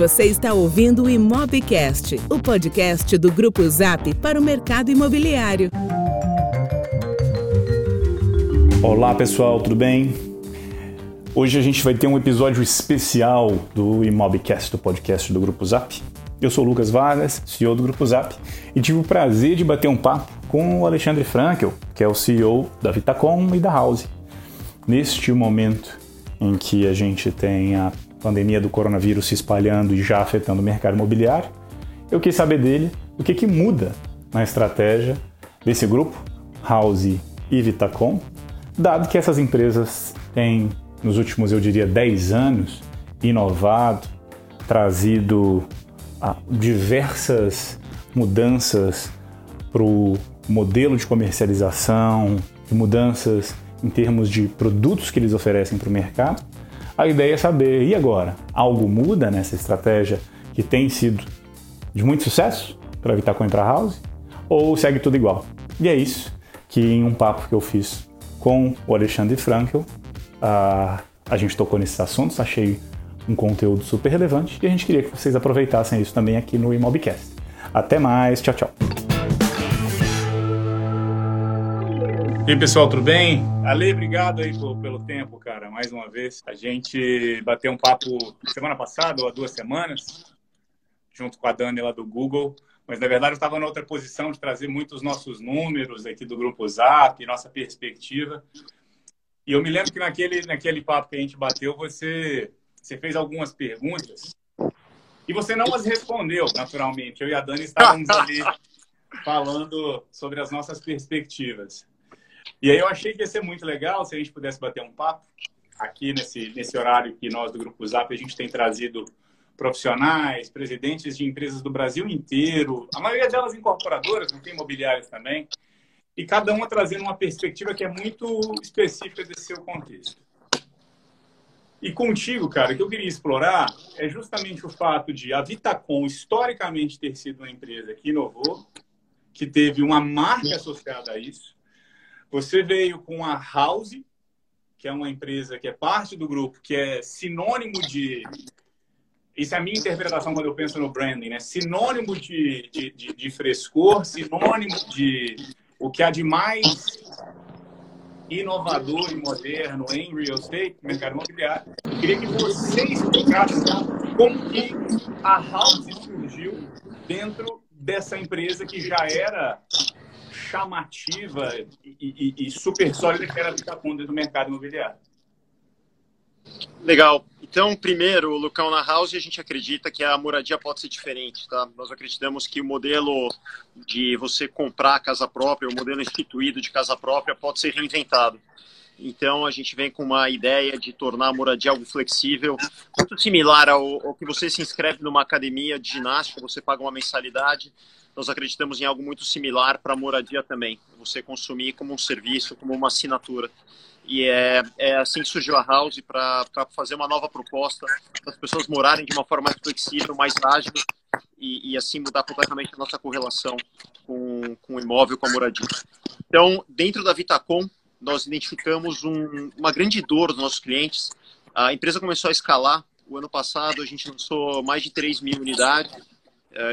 Você está ouvindo o Imobcast, o podcast do Grupo Zap para o mercado imobiliário. Olá pessoal, tudo bem? Hoje a gente vai ter um episódio especial do Imobcast, do podcast do Grupo Zap. Eu sou Lucas Vargas, CEO do Grupo Zap, e tive o prazer de bater um papo com o Alexandre Frankel, que é o CEO da Vitacom e da House. Neste momento em que a gente tem a pandemia do coronavírus se espalhando e já afetando o mercado imobiliário, eu quis saber dele o que, que muda na estratégia desse grupo, House e Vitacom, dado que essas empresas têm, nos últimos, eu diria, 10 anos, inovado, trazido ah, diversas mudanças para o modelo de comercialização, mudanças em termos de produtos que eles oferecem para o mercado a ideia é saber, e agora? Algo muda nessa estratégia que tem sido de muito sucesso para evitar com para house? Ou segue tudo igual? E é isso que em um papo que eu fiz com o Alexandre Frankel, a, a gente tocou nesses assuntos, achei um conteúdo super relevante e a gente queria que vocês aproveitassem isso também aqui no Imobcast. Até mais, tchau, tchau. E aí, pessoal, tudo bem? Ale, obrigado aí pelo tempo, cara, mais uma vez. A gente bateu um papo semana passada ou há duas semanas, junto com a Dani lá do Google, mas na verdade eu estava na outra posição de trazer muitos nossos números aqui do Grupo Zap, nossa perspectiva. E eu me lembro que naquele, naquele papo que a gente bateu, você, você fez algumas perguntas e você não as respondeu, naturalmente. Eu e a Dani estávamos ali falando sobre as nossas perspectivas. E aí eu achei que ia ser muito legal se a gente pudesse bater um papo aqui nesse, nesse horário que nós do Grupo Zap a gente tem trazido profissionais, presidentes de empresas do Brasil inteiro, a maioria delas incorporadoras, não tem imobiliárias também, e cada uma trazendo uma perspectiva que é muito específica desse seu contexto. E contigo, cara, o que eu queria explorar é justamente o fato de a Vitacom historicamente ter sido uma empresa que inovou, que teve uma marca associada a isso, você veio com a House, que é uma empresa que é parte do grupo, que é sinônimo de. Isso é a minha interpretação quando eu penso no branding, né? Sinônimo de, de, de, de frescor, sinônimo de o que há de mais inovador e moderno em real estate, mercado imobiliário. Queria que você explicasse como que a House surgiu dentro dessa empresa que já era chamativa e, e, e super sólida que era a Vitacom dentro do mercado imobiliário. Legal. Então, primeiro, Lucão, na House a gente acredita que a moradia pode ser diferente, tá? Nós acreditamos que o modelo de você comprar casa própria, o modelo instituído de casa própria pode ser reinventado. Então, a gente vem com uma ideia de tornar a moradia algo flexível, muito similar ao, ao que você se inscreve numa academia de ginástica, você paga uma mensalidade, nós acreditamos em algo muito similar para a moradia também. Você consumir como um serviço, como uma assinatura. E é, é assim que surgiu a House para fazer uma nova proposta, para as pessoas morarem de uma forma mais flexível, mais ágil e, e, assim mudar completamente a nossa correlação com, com o imóvel, com a moradia. Então, dentro da Vitacom, nós identificamos um, uma grande dor dos nossos clientes. A empresa começou a escalar. O ano passado, a gente lançou mais de 3 mil unidades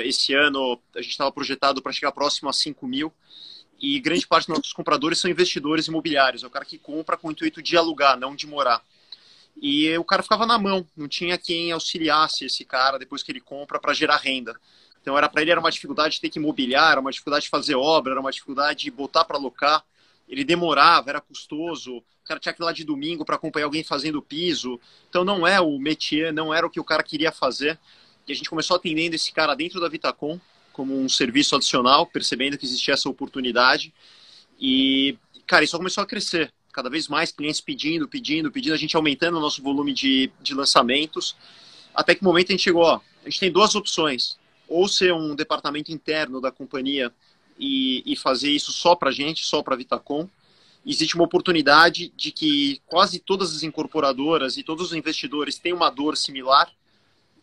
esse ano a gente estava projetado para chegar próximo a 5 mil e grande parte dos nossos compradores são investidores imobiliários. É o cara que compra com o intuito de alugar, não de morar. E o cara ficava na mão, não tinha quem auxiliasse esse cara depois que ele compra para gerar renda. Então era para ele era uma dificuldade de ter que imobiliar, era uma dificuldade de fazer obra, era uma dificuldade de botar para alocar. Ele demorava, era custoso. O cara tinha que ir lá de domingo para acompanhar alguém fazendo piso. Então não é o métier, não era o que o cara queria fazer. E a gente começou atendendo esse cara dentro da Vitacom como um serviço adicional, percebendo que existia essa oportunidade. E, cara, isso começou a crescer. Cada vez mais clientes pedindo, pedindo, pedindo, a gente aumentando o nosso volume de, de lançamentos. Até que momento a gente chegou, ó, a gente tem duas opções. Ou ser um departamento interno da companhia e, e fazer isso só para gente, só para Vitacom. Existe uma oportunidade de que quase todas as incorporadoras e todos os investidores têm uma dor similar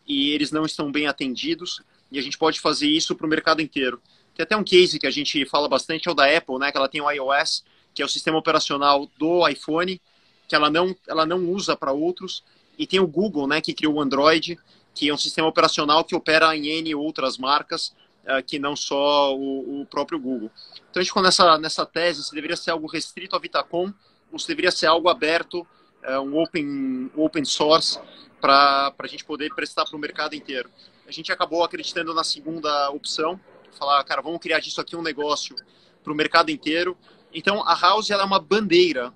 e eles não estão bem atendidos e a gente pode fazer isso para o mercado inteiro. Tem até um case que a gente fala bastante, é o da Apple, né, que ela tem o iOS, que é o sistema operacional do iPhone, que ela não, ela não usa para outros, e tem o Google, né, que criou o Android, que é um sistema operacional que opera em N outras marcas, uh, que não só o, o, próprio Google. Então a gente ficou nessa, nessa tese, se deveria ser algo restrito à Vitacom, ou se deveria ser algo aberto, uh, um open, open source, para a gente poder prestar para o mercado inteiro. A gente acabou acreditando na segunda opção, falar, cara, vamos criar disso aqui um negócio para o mercado inteiro. Então, a House ela é uma bandeira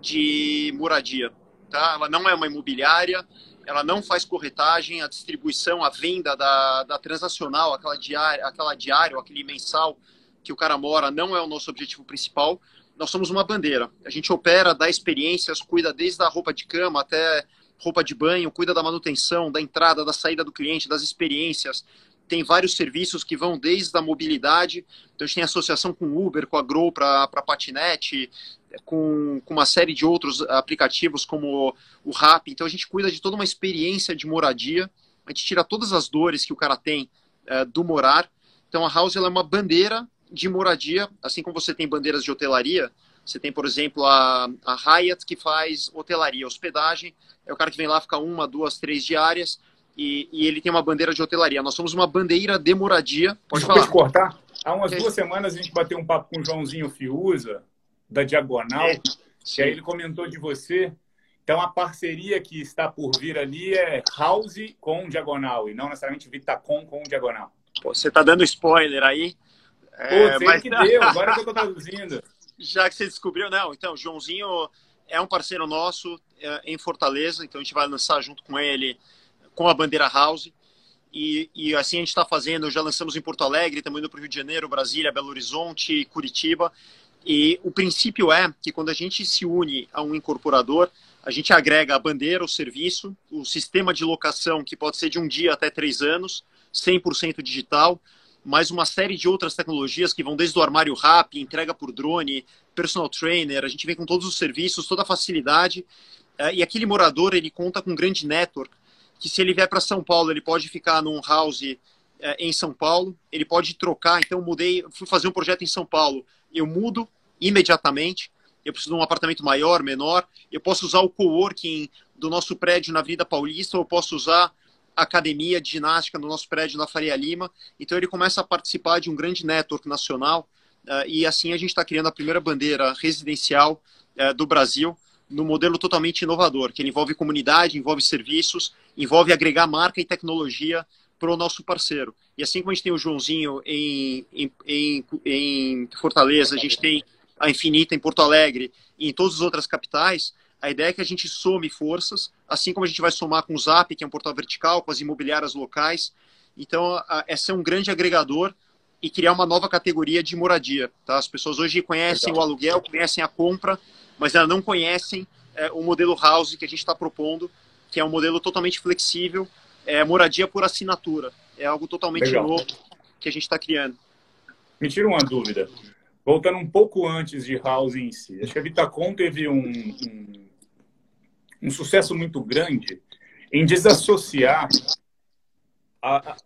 de moradia. Tá? Ela não é uma imobiliária, ela não faz corretagem, a distribuição, a venda da, da transacional, aquela diária, aquela diário, aquele mensal que o cara mora, não é o nosso objetivo principal. Nós somos uma bandeira. A gente opera, dá experiências, cuida desde a roupa de cama até roupa de banho, cuida da manutenção, da entrada, da saída do cliente, das experiências. Tem vários serviços que vão desde a mobilidade. Então a gente tem associação com Uber, com a Grow para patinete, com, com uma série de outros aplicativos como o Rap. Então a gente cuida de toda uma experiência de moradia, a gente tira todas as dores que o cara tem é, do morar. Então a House é uma bandeira de moradia, assim como você tem bandeiras de hotelaria, você tem, por exemplo, a, a Hyatt, que faz hotelaria, hospedagem. É o cara que vem lá, fica uma, duas, três diárias. E, e ele tem uma bandeira de hotelaria. Nós somos uma bandeira de moradia. Pode Desculpa falar. cortar. Há umas duas semanas a gente bateu um papo com o Joãozinho Fiuza, da Diagonal, é, e aí ele comentou de você. Então, a parceria que está por vir ali é House com Diagonal, e não necessariamente Vitacom com Diagonal. Pô, você está dando spoiler aí. É, Pô, mas... que deu, agora que eu estou traduzindo. Já que você descobriu, não. Então, Joãozinho é um parceiro nosso é, em Fortaleza, então a gente vai lançar junto com ele, com a bandeira House. E, e assim a gente está fazendo, já lançamos em Porto Alegre, estamos indo para o Rio de Janeiro, Brasília, Belo Horizonte, Curitiba. E o princípio é que quando a gente se une a um incorporador, a gente agrega a bandeira, o serviço, o sistema de locação, que pode ser de um dia até três anos, 100% digital, mais uma série de outras tecnologias que vão desde o armário RAP, entrega por drone, personal trainer, a gente vem com todos os serviços, toda a facilidade. Eh, e aquele morador, ele conta com um grande network, que se ele vier para São Paulo, ele pode ficar num house eh, em São Paulo, ele pode trocar. Então, mudei, fui fazer um projeto em São Paulo, eu mudo imediatamente. Eu preciso de um apartamento maior, menor. Eu posso usar o coworking do nosso prédio na Vida Paulista, ou eu posso usar academia de ginástica no nosso prédio na Faria Lima. Então ele começa a participar de um grande network nacional uh, e assim a gente está criando a primeira bandeira residencial uh, do Brasil no modelo totalmente inovador, que envolve comunidade, envolve serviços, envolve agregar marca e tecnologia para o nosso parceiro. E assim como a gente tem o Joãozinho em, em, em, em Fortaleza, a gente tem a Infinita em Porto Alegre e em todas as outras capitais, a ideia é que a gente some forças, assim como a gente vai somar com o Zap, que é um portal vertical, com as imobiliárias locais. Então, é ser um grande agregador e criar uma nova categoria de moradia. Tá? As pessoas hoje conhecem Legal. o aluguel, conhecem a compra, mas ainda não conhecem é, o modelo house que a gente está propondo, que é um modelo totalmente flexível, é moradia por assinatura. É algo totalmente Legal. novo que a gente está criando. Me tira uma dúvida voltando um pouco antes de House em si, acho que a Vitacom teve um, um, um sucesso muito grande em desassociar a,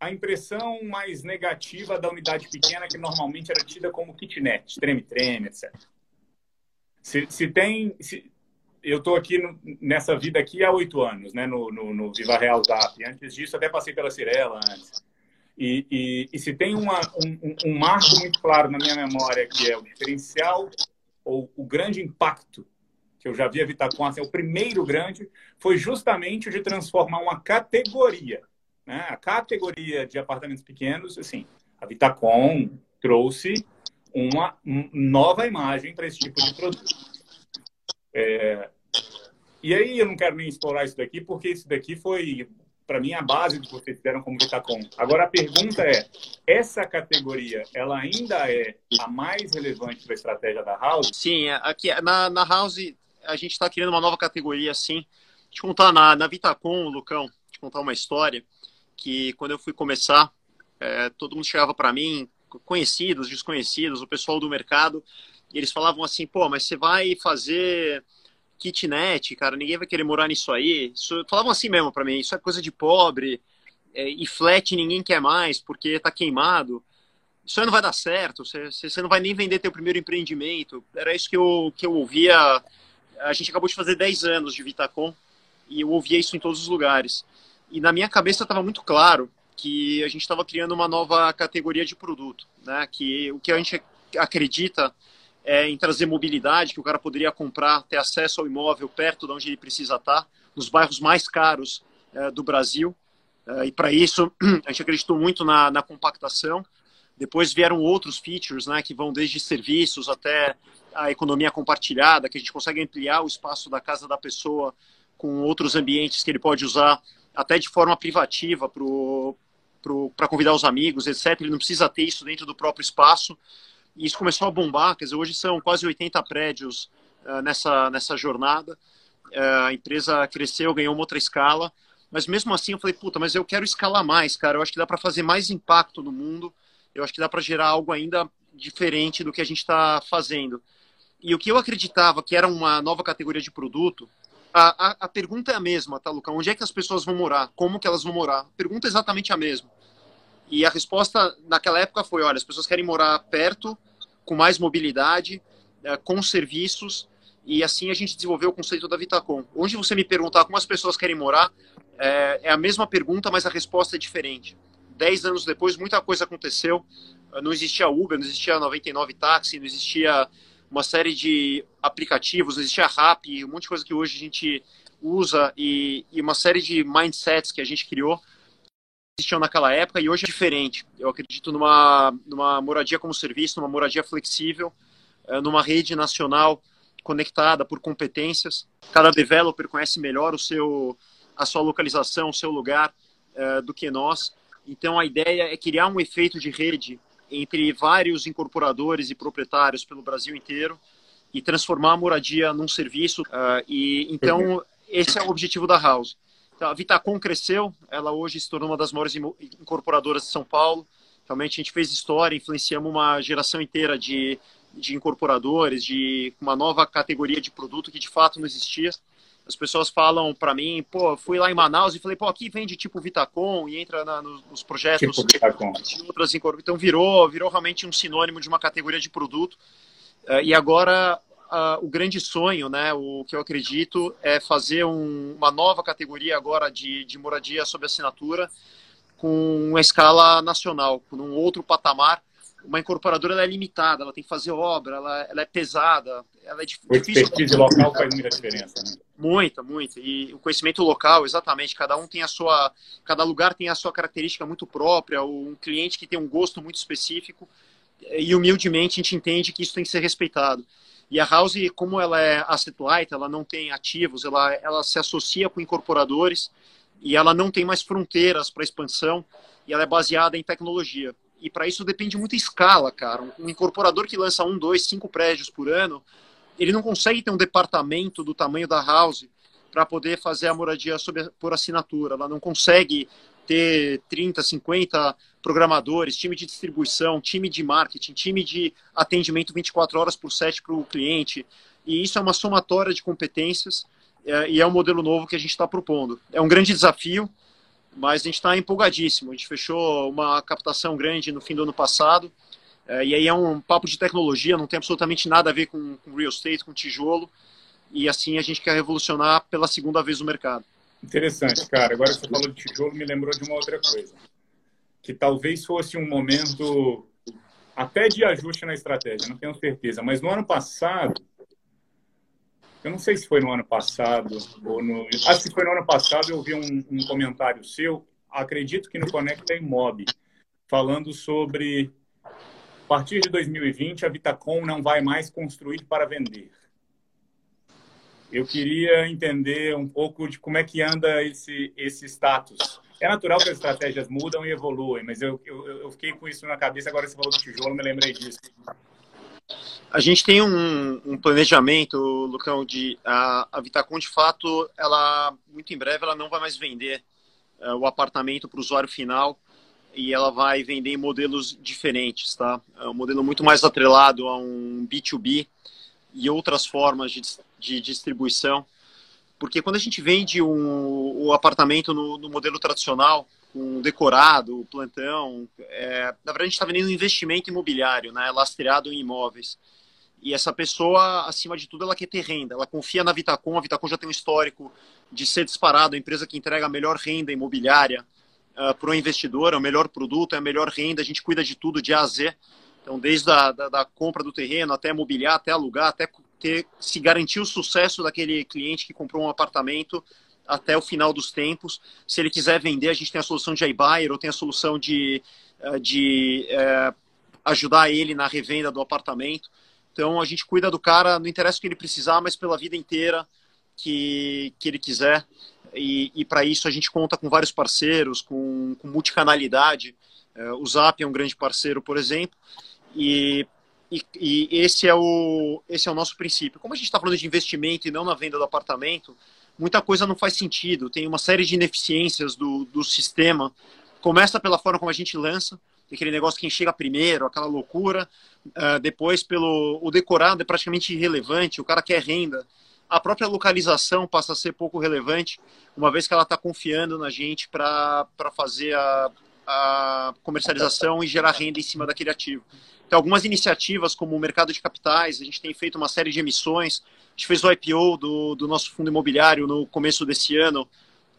a impressão mais negativa da unidade pequena, que normalmente era tida como kitnet, treme-treme, etc. Se, se tem. Se, eu estou aqui no, nessa vida aqui há oito anos, né, no, no, no Viva Real Zap. Antes disso, até passei pela Cirela antes. E, e, e se tem uma, um, um, marco muito claro na minha memória, que é o diferencial ou o grande impacto que eu já vi a Vitacom, assim, o primeiro grande, foi justamente o de transformar uma categoria. Né? A categoria de apartamentos pequenos, assim, a Vitacom trouxe uma nova imagem para esse tipo de produto. É, e aí eu não quero nem explorar isso daqui, porque isso daqui foi para mim, a base do que vocês fizeram como Vitacom. Agora, a pergunta é, essa categoria, ela ainda é a mais relevante para a estratégia da House? Sim, é, aqui na, na House a gente está criando uma nova categoria, sim. Te contar na, na Vitacom, Lucão, te contar uma história que quando eu fui começar, é, todo mundo chegava para mim, conhecidos, desconhecidos, o pessoal do mercado, e eles falavam assim, pô, mas você vai fazer kitnet, cara, ninguém vai querer morar nisso aí. Isso, falavam assim mesmo para mim, isso é coisa de pobre, é, e flat ninguém quer mais porque tá queimado. Isso aí não vai dar certo, você, você não vai nem vender teu primeiro empreendimento. Era isso que eu, que eu ouvia. A gente acabou de fazer 10 anos de Vitacom e eu ouvia isso em todos os lugares. E na minha cabeça estava muito claro que a gente estava criando uma nova categoria de produto, né? Que o que a gente acredita é em trazer mobilidade, que o cara poderia comprar, ter acesso ao imóvel perto de onde ele precisa estar, nos bairros mais caros é, do Brasil. É, e para isso, a gente acreditou muito na, na, compactação. Depois vieram outros features, né, que vão desde serviços até a economia compartilhada, que a gente consegue ampliar o espaço da casa da pessoa com outros ambientes que ele pode usar até de forma privativa para convidar os amigos, etc. Ele não precisa ter isso dentro do próprio espaço. E isso começou a bombar, quer dizer, hoje são quase 80 prédios uh, nessa, nessa jornada. Uh, a empresa cresceu, ganhou uma outra escala, mas mesmo assim eu falei, puta, mas eu quero escalar mais, cara. Eu acho que dá para fazer mais impacto no mundo. Eu acho que dá para gerar algo ainda diferente do que a gente está fazendo. E o que eu acreditava que era uma nova categoria de produto, a, a, a, pergunta é a mesma, tá, Lucão? Onde é que as pessoas vão morar? Como que elas vão morar? A pergunta é exatamente a mesma. E a resposta naquela época foi: olha, as pessoas querem morar perto, com mais mobilidade, é, com serviços, e assim a gente desenvolveu o conceito da Vitacom. Onde você me perguntar como as pessoas querem morar, é, é a mesma pergunta, mas a resposta é diferente. Dez anos depois, muita coisa aconteceu. Não existia Uber, não existia 99 táxi, não existia uma série de aplicativos, existia Rap, um monte de coisa que hoje a gente usa e, e uma série de mindsets que a gente criou existiam naquela época e hoje é diferente. Eu acredito numa, numa moradia como serviço, numa moradia flexível, eh, numa rede nacional conectada por competências. Cada developer conhece melhor o seu, a sua localização, o seu lugar uh, do que nós. Então a ideia é criar um efeito de rede entre vários incorporadores e proprietários pelo Brasil inteiro e transformar a moradia num serviço. Uh, e então esse é o objetivo da House. Então, a Vitacom cresceu, ela hoje se tornou uma das maiores incorporadoras de São Paulo. Realmente a gente fez história, influenciamos uma geração inteira de, de incorporadores, de uma nova categoria de produto que de fato não existia. As pessoas falam para mim, pô, fui lá em Manaus e falei, pô, aqui vende tipo Vitacom e entra na, nos, nos, projetos tipo de outras Então virou, virou realmente um sinônimo de uma categoria de produto. Uh, e agora o grande sonho, né, o que eu acredito, é fazer um, uma nova categoria agora de, de moradia sob assinatura com uma escala nacional, com um outro patamar. Uma incorporadora é limitada, ela tem que fazer obra, ela, ela é pesada, ela é difícil. O expertise local faz muita diferença, né? Muita, muita. E o conhecimento local, exatamente. Cada um tem a sua, cada lugar tem a sua característica muito própria. Um cliente que tem um gosto muito específico. E humildemente a gente entende que isso tem que ser respeitado. E a House, como ela é asset light, ela não tem ativos, ela, ela se associa com incorporadores e ela não tem mais fronteiras para expansão e ela é baseada em tecnologia. E para isso depende muito escala, cara. Um incorporador que lança um, dois, cinco prédios por ano, ele não consegue ter um departamento do tamanho da House para poder fazer a moradia sob, por assinatura. Ela não consegue ter 30, 50 programadores, time de distribuição, time de marketing, time de atendimento 24 horas por 7 para o cliente. E isso é uma somatória de competências é, e é um modelo novo que a gente está propondo. É um grande desafio, mas a gente está empolgadíssimo. A gente fechou uma captação grande no fim do ano passado. É, e aí é um papo de tecnologia, não tem absolutamente nada a ver com, com real estate, com tijolo. E assim a gente quer revolucionar pela segunda vez o mercado. Interessante, cara. Agora você falou de tijolo, me lembrou de uma outra coisa. Que talvez fosse um momento até de ajuste na estratégia, não tenho certeza. Mas no ano passado, eu não sei se foi no ano passado ou no. Acho que foi no ano passado, eu vi um, um comentário seu, acredito que no Conecta Imob, falando sobre. A partir de 2020, a Vitacom não vai mais construir para vender. Eu queria entender um pouco de como é que anda esse, esse status. É natural que as estratégias mudam e evoluem, mas eu, eu, eu fiquei com isso na cabeça, agora você falou do tijolo, me lembrei disso. A gente tem um, um planejamento, Lucão, de a, a Vitacom, de fato, ela muito em breve ela não vai mais vender uh, o apartamento para o usuário final e ela vai vender em modelos diferentes, tá? É um modelo muito mais atrelado a um B2B e outras formas de, de distribuição. Porque quando a gente vende um, o apartamento no, no modelo tradicional, com decorado, plantão, é, na verdade a gente está vendendo um investimento imobiliário, né, lastreado em imóveis. E essa pessoa, acima de tudo, ela quer ter renda. Ela confia na Vitacom. A Vitacom já tem um histórico de ser disparado a empresa que entrega a melhor renda imobiliária uh, para o investidor, é o melhor produto, é a melhor renda. A gente cuida de tudo de A a Z. Então, desde a da, da compra do terreno até mobiliar, até alugar, até ter, se garantir o sucesso daquele cliente que comprou um apartamento até o final dos tempos. Se ele quiser vender, a gente tem a solução de iBuyer ou tem a solução de, uh, de uh, ajudar ele na revenda do apartamento. Então a gente cuida do cara, não interessa o que ele precisar, mas pela vida inteira que, que ele quiser. E, e para isso a gente conta com vários parceiros, com, com multicanalidade. É, o Zap é um grande parceiro, por exemplo. E, e, e, esse, é o, esse é o nosso princípio. Como a gente está falando de investimento e não na venda do apartamento, muita coisa não faz sentido. Tem uma série de ineficiências do, do sistema. Começa pela forma como a gente lança aquele negócio quem chega primeiro, aquela loucura. Uh, depois, pelo o decorado é praticamente irrelevante, o cara quer renda. A própria localização passa a ser pouco relevante, uma vez que ela está confiando na gente para fazer a, a comercialização e gerar renda em cima daquele ativo. Então, algumas iniciativas, como o mercado de capitais, a gente tem feito uma série de emissões. A gente fez o IPO do, do nosso fundo imobiliário no começo desse ano,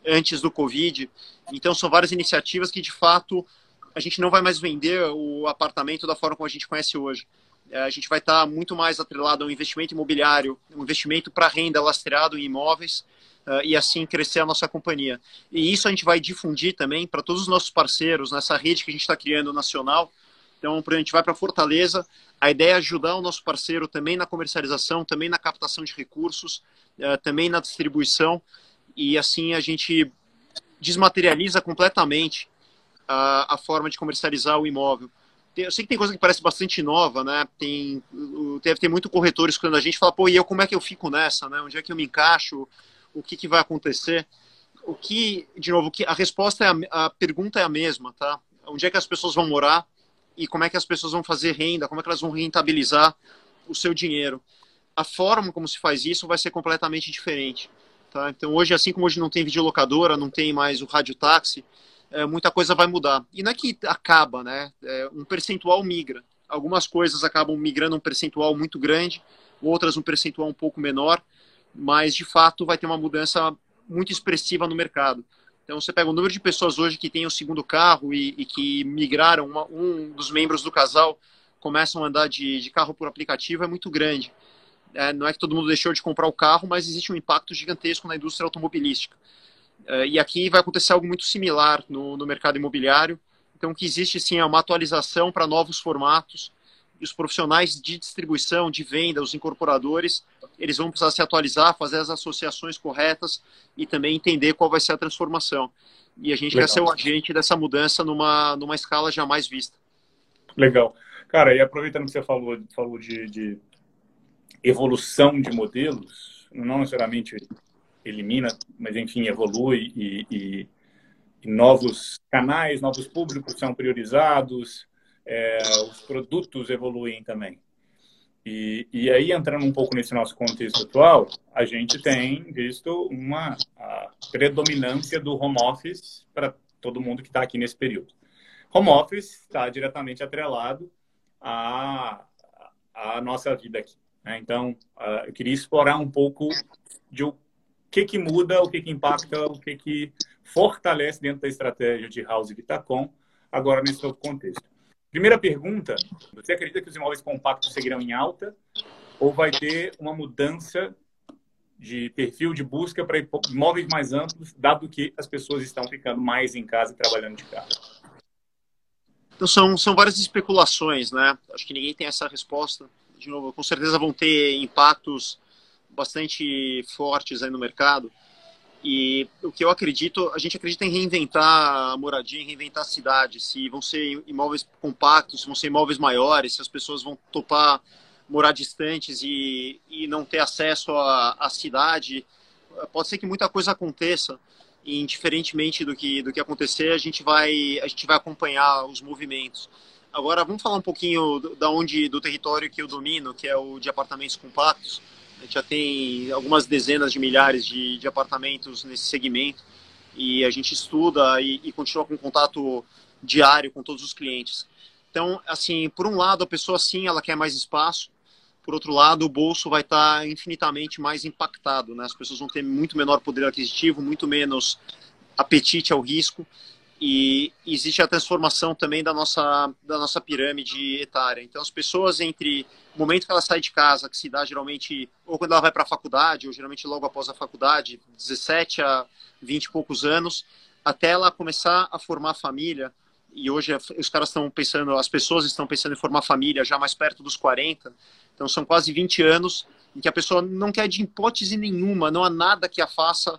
antes do Covid. Então, são várias iniciativas que, de fato, a gente não vai mais vender o apartamento da forma como a gente conhece hoje. É, a gente vai estar muito mais atrelado ao investimento imobiliário, um investimento para renda lastreado em imóveis uh, e assim crescer a nossa companhia. E isso a gente vai difundir também para todos os nossos parceiros nessa rede que a gente está criando nacional. Então, a gente vai para Fortaleza. A ideia é ajudar o nosso parceiro também na comercialização, também na captação de recursos, uh, também na distribuição. E assim a gente desmaterializa completamente a, a forma de comercializar o imóvel. Eu sei que tem coisa que parece bastante nova, né? Tem, deve ter muito corretor escutando a gente fala, pô, e eu como é que eu fico nessa, né? Onde é que eu me encaixo? O que, que vai acontecer? O que, de novo, que a resposta é a, a pergunta é a mesma, tá? Onde é que as pessoas vão morar e como é que as pessoas vão fazer renda? Como é que elas vão rentabilizar o seu dinheiro? A forma como se faz isso vai ser completamente diferente, tá? Então hoje, assim como hoje não tem videolocadora, não tem mais o rádio táxi, é, muita coisa vai mudar. E não é que acaba, né? É, um percentual migra. Algumas coisas acabam migrando um percentual muito grande, outras um percentual um pouco menor, mas de fato vai ter uma mudança muito expressiva no mercado. Então você pega o número de pessoas hoje que têm o segundo carro e, e que migraram, uma, um dos membros do casal começam a andar de, de carro por aplicativo é muito grande. É, não é que todo mundo deixou de comprar o carro, mas existe um impacto gigantesco na indústria automobilística. Uh, e aqui vai acontecer algo muito similar no, no mercado imobiliário. Então, o que existe sim é uma atualização para novos formatos. E os profissionais de distribuição, de venda, os incorporadores, eles vão precisar se atualizar, fazer as associações corretas e também entender qual vai ser a transformação. E a gente Legal. quer ser o agente dessa mudança numa, numa escala jamais vista. Legal. Cara, e aproveitando que você falou, falou de, de evolução de modelos, não necessariamente elimina, mas enfim, evolui e, e, e novos canais, novos públicos são priorizados, é, os produtos evoluem também. E, e aí, entrando um pouco nesse nosso contexto atual, a gente tem visto uma predominância do home office para todo mundo que está aqui nesse período. Home office está diretamente atrelado à, à nossa vida aqui. Né? Então, eu queria explorar um pouco de que, que muda, o que, que impacta, o que, que fortalece dentro da estratégia de House Vitacom, agora nesse novo contexto. Primeira pergunta: você acredita que os imóveis compactos seguirão em alta ou vai ter uma mudança de perfil de busca para imóveis mais amplos, dado que as pessoas estão ficando mais em casa e trabalhando de casa? Então, são, são várias especulações, né? Acho que ninguém tem essa resposta. De novo, com certeza vão ter impactos bastante fortes aí no mercado. E o que eu acredito, a gente acredita em reinventar a moradia, em reinventar a cidade. Se vão ser imóveis compactos, se vão ser imóveis maiores, se as pessoas vão topar morar distantes e, e não ter acesso à, à cidade. Pode ser que muita coisa aconteça e indiferentemente do que do que acontecer, a gente vai a gente vai acompanhar os movimentos. Agora vamos falar um pouquinho da onde do território que eu domino, que é o de apartamentos compactos. A gente já tem algumas dezenas de milhares de, de apartamentos nesse segmento e a gente estuda e, e continua com contato diário com todos os clientes. Então, assim, por um lado, a pessoa sim, ela quer mais espaço. por outro lado, o bolso vai estar infinitamente mais impactado, né? As pessoas vão ter muito menor poder aquisitivo, muito menos apetite ao risco e existe a transformação também da nossa, da nossa pirâmide etária. Então, as pessoas, entre o momento que ela sai de casa, que se dá geralmente, ou quando ela vai para a faculdade, ou geralmente logo após a faculdade, 17 a 20 e poucos anos, até ela começar a formar família, e hoje os caras estão pensando, as pessoas estão pensando em formar família já mais perto dos 40, então são quase 20 anos em que a pessoa não quer de hipótese nenhuma, não há nada que a faça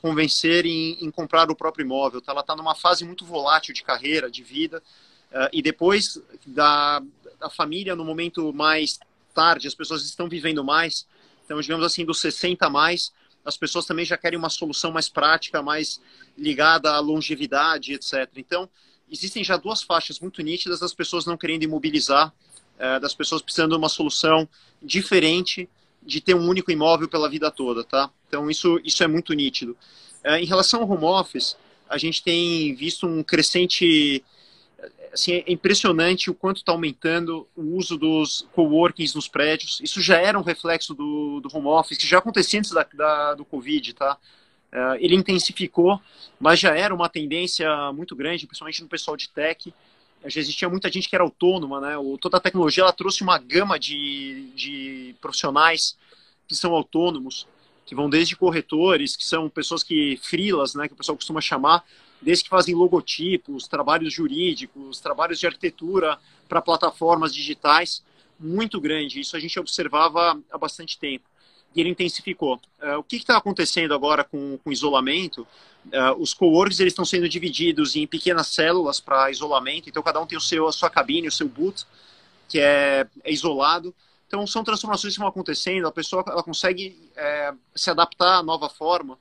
convencer em, em, comprar o próprio imóvel. Tá? Ela está numa fase muito volátil de carreira, de vida, uh, e depois da, da família, no momento mais tarde, as pessoas estão vivendo mais, então, digamos assim, dos 60 a mais, as pessoas também já querem uma solução mais prática, mais ligada à longevidade, etc. Então, existem já duas faixas muito nítidas das pessoas não querendo imobilizar, uh, das pessoas precisando de uma solução diferente de ter um único imóvel pela vida toda, tá? Então isso, isso é muito nítido. É, em relação ao home office, a gente tem visto um crescente, assim, é impressionante o quanto está aumentando o uso dos coworkings nos prédios. Isso já era um reflexo do, do home office, que já acontecia antes da, da do Covid, tá? É, ele intensificou, mas já era uma tendência muito grande, principalmente no pessoal de tech já existia muita gente que era autônoma, né? O, toda a tecnologia ela trouxe uma gama de, de profissionais que são autônomos, que vão desde corretores, que são pessoas que frilas, né, que o pessoal costuma chamar, desde que fazem logotipos, trabalhos jurídicos, trabalhos de arquitetura para plataformas digitais, muito grande. Isso a gente observava há bastante tempo e ele intensificou. Uh, o que está acontecendo agora com o isolamento? Uh, os coworks eles estão sendo divididos em pequenas células para isolamento, então cada um tem o seu, a sua cabine, o seu boot, que é, é isolado. Então são transformações que vão acontecendo, a pessoa ela consegue é, se adaptar à nova forma,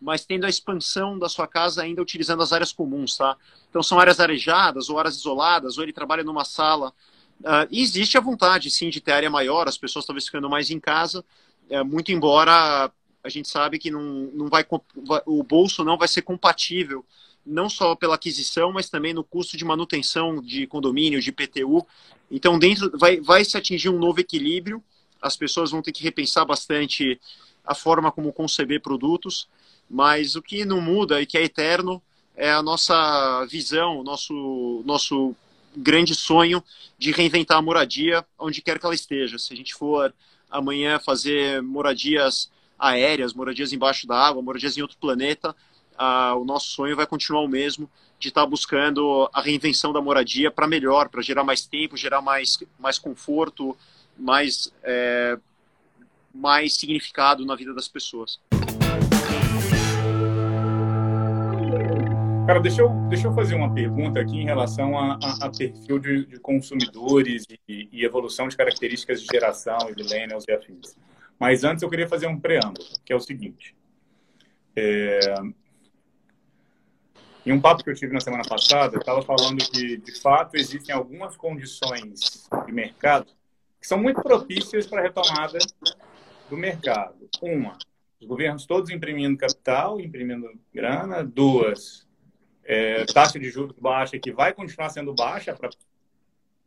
mas tendo a expansão da sua casa ainda utilizando as áreas comuns, tá? Então são áreas arejadas ou áreas isoladas, ou ele trabalha numa sala. Uh, e existe a vontade, sim, de ter área maior, as pessoas talvez ficando mais em casa, é, muito embora a gente sabe que não, não vai, o bolso não vai ser compatível, não só pela aquisição, mas também no custo de manutenção de condomínio, de PTU. Então, dentro vai, vai se atingir um novo equilíbrio, as pessoas vão ter que repensar bastante a forma como conceber produtos, mas o que não muda e que é eterno é a nossa visão, nosso, nosso grande sonho de reinventar a moradia onde quer que ela esteja. Se a gente for amanhã fazer moradias aéreas, moradias embaixo da água, moradias em outro planeta, ah, o nosso sonho vai continuar o mesmo, de estar tá buscando a reinvenção da moradia para melhor, para gerar mais tempo, gerar mais, mais conforto, mais, é, mais significado na vida das pessoas. Cara, deixa eu, deixa eu fazer uma pergunta aqui em relação a, a, a perfil de, de consumidores e, e, evolução de características de geração e millennials e afins. Mas antes eu queria fazer um preâmbulo, que é o seguinte. É... Em um papo que eu tive na semana passada, eu estava falando que, de fato, existem algumas condições de mercado que são muito propícias para a retomada do mercado. Uma, os governos todos imprimindo capital, imprimindo grana. Duas, é, taxa de juros baixa, que vai continuar sendo baixa para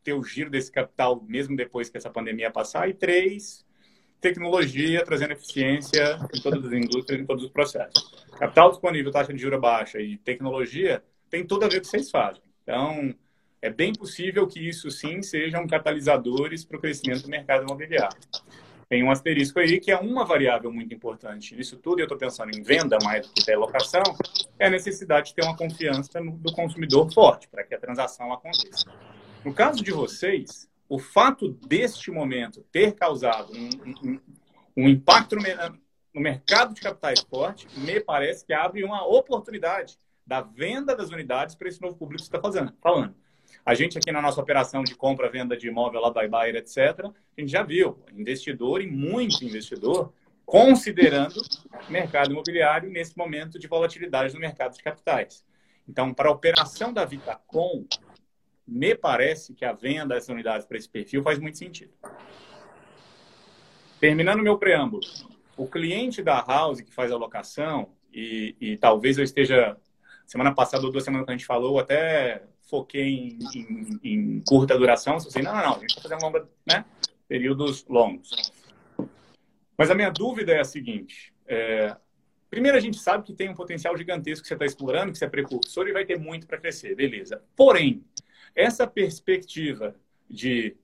ter o giro desse capital mesmo depois que essa pandemia passar. E três, tecnologia trazendo eficiência em todas as indústrias, em todos os processos. Capital disponível, taxa de juros baixa e tecnologia tem tudo a ver com o que vocês fazem. Então, é bem possível que isso sim sejam catalisadores para o crescimento do mercado imobiliário tem um asterisco aí que é uma variável muito importante nisso tudo, eu estou pensando em venda mais do que locação, é a necessidade de ter uma confiança no, do consumidor forte para que a transação aconteça. No caso de vocês, o fato deste momento ter causado um, um, um impacto no, no mercado de capitais forte, me parece que abre uma oportunidade da venda das unidades para esse novo público que está falando. A gente aqui na nossa operação de compra, venda de imóvel lá do iBuyer, etc., a gente já viu investidor e muito investidor considerando mercado imobiliário nesse momento de volatilidade no mercado de capitais. Então, para a operação da Vitacom, me parece que a venda dessas unidades para esse perfil faz muito sentido. Terminando meu preâmbulo, o cliente da House que faz a locação, e, e talvez eu esteja, semana passada ou duas semanas que a gente falou, até foquei em, em, em curta duração, você assim, não, não, não, a gente fazer uma longa, né? períodos longos. Mas a minha dúvida é a seguinte: é, primeiro, a gente sabe que tem um potencial gigantesco que você está explorando, que você é precursor e vai ter muito para crescer, beleza. Porém, essa perspectiva de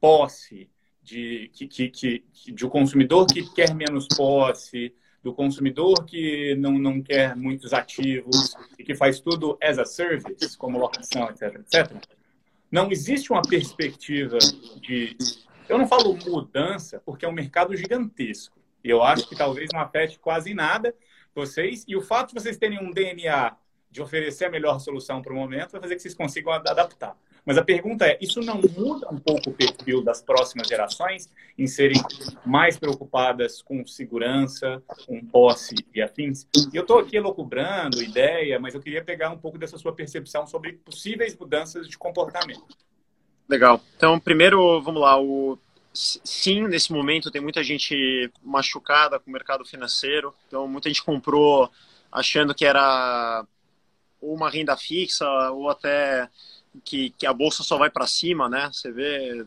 posse, de, que, que, que, de um consumidor que quer menos posse, do consumidor que não, não quer muitos ativos e que faz tudo as a service, como locação, etc, etc. Não existe uma perspectiva de. Eu não falo mudança, porque é um mercado gigantesco. Eu acho que talvez não afete quase nada vocês. E o fato de vocês terem um DNA de oferecer a melhor solução para o momento vai fazer que vocês consigam adaptar. Mas a pergunta é: isso não muda um pouco o perfil das próximas gerações em serem mais preocupadas com segurança, com posse e afins? Eu estou aqui elocubrando ideia, mas eu queria pegar um pouco dessa sua percepção sobre possíveis mudanças de comportamento. Legal. Então, primeiro, vamos lá. O... Sim, nesse momento tem muita gente machucada com o mercado financeiro. Então, muita gente comprou achando que era uma renda fixa ou até que, que a bolsa só vai para cima, né? Você vê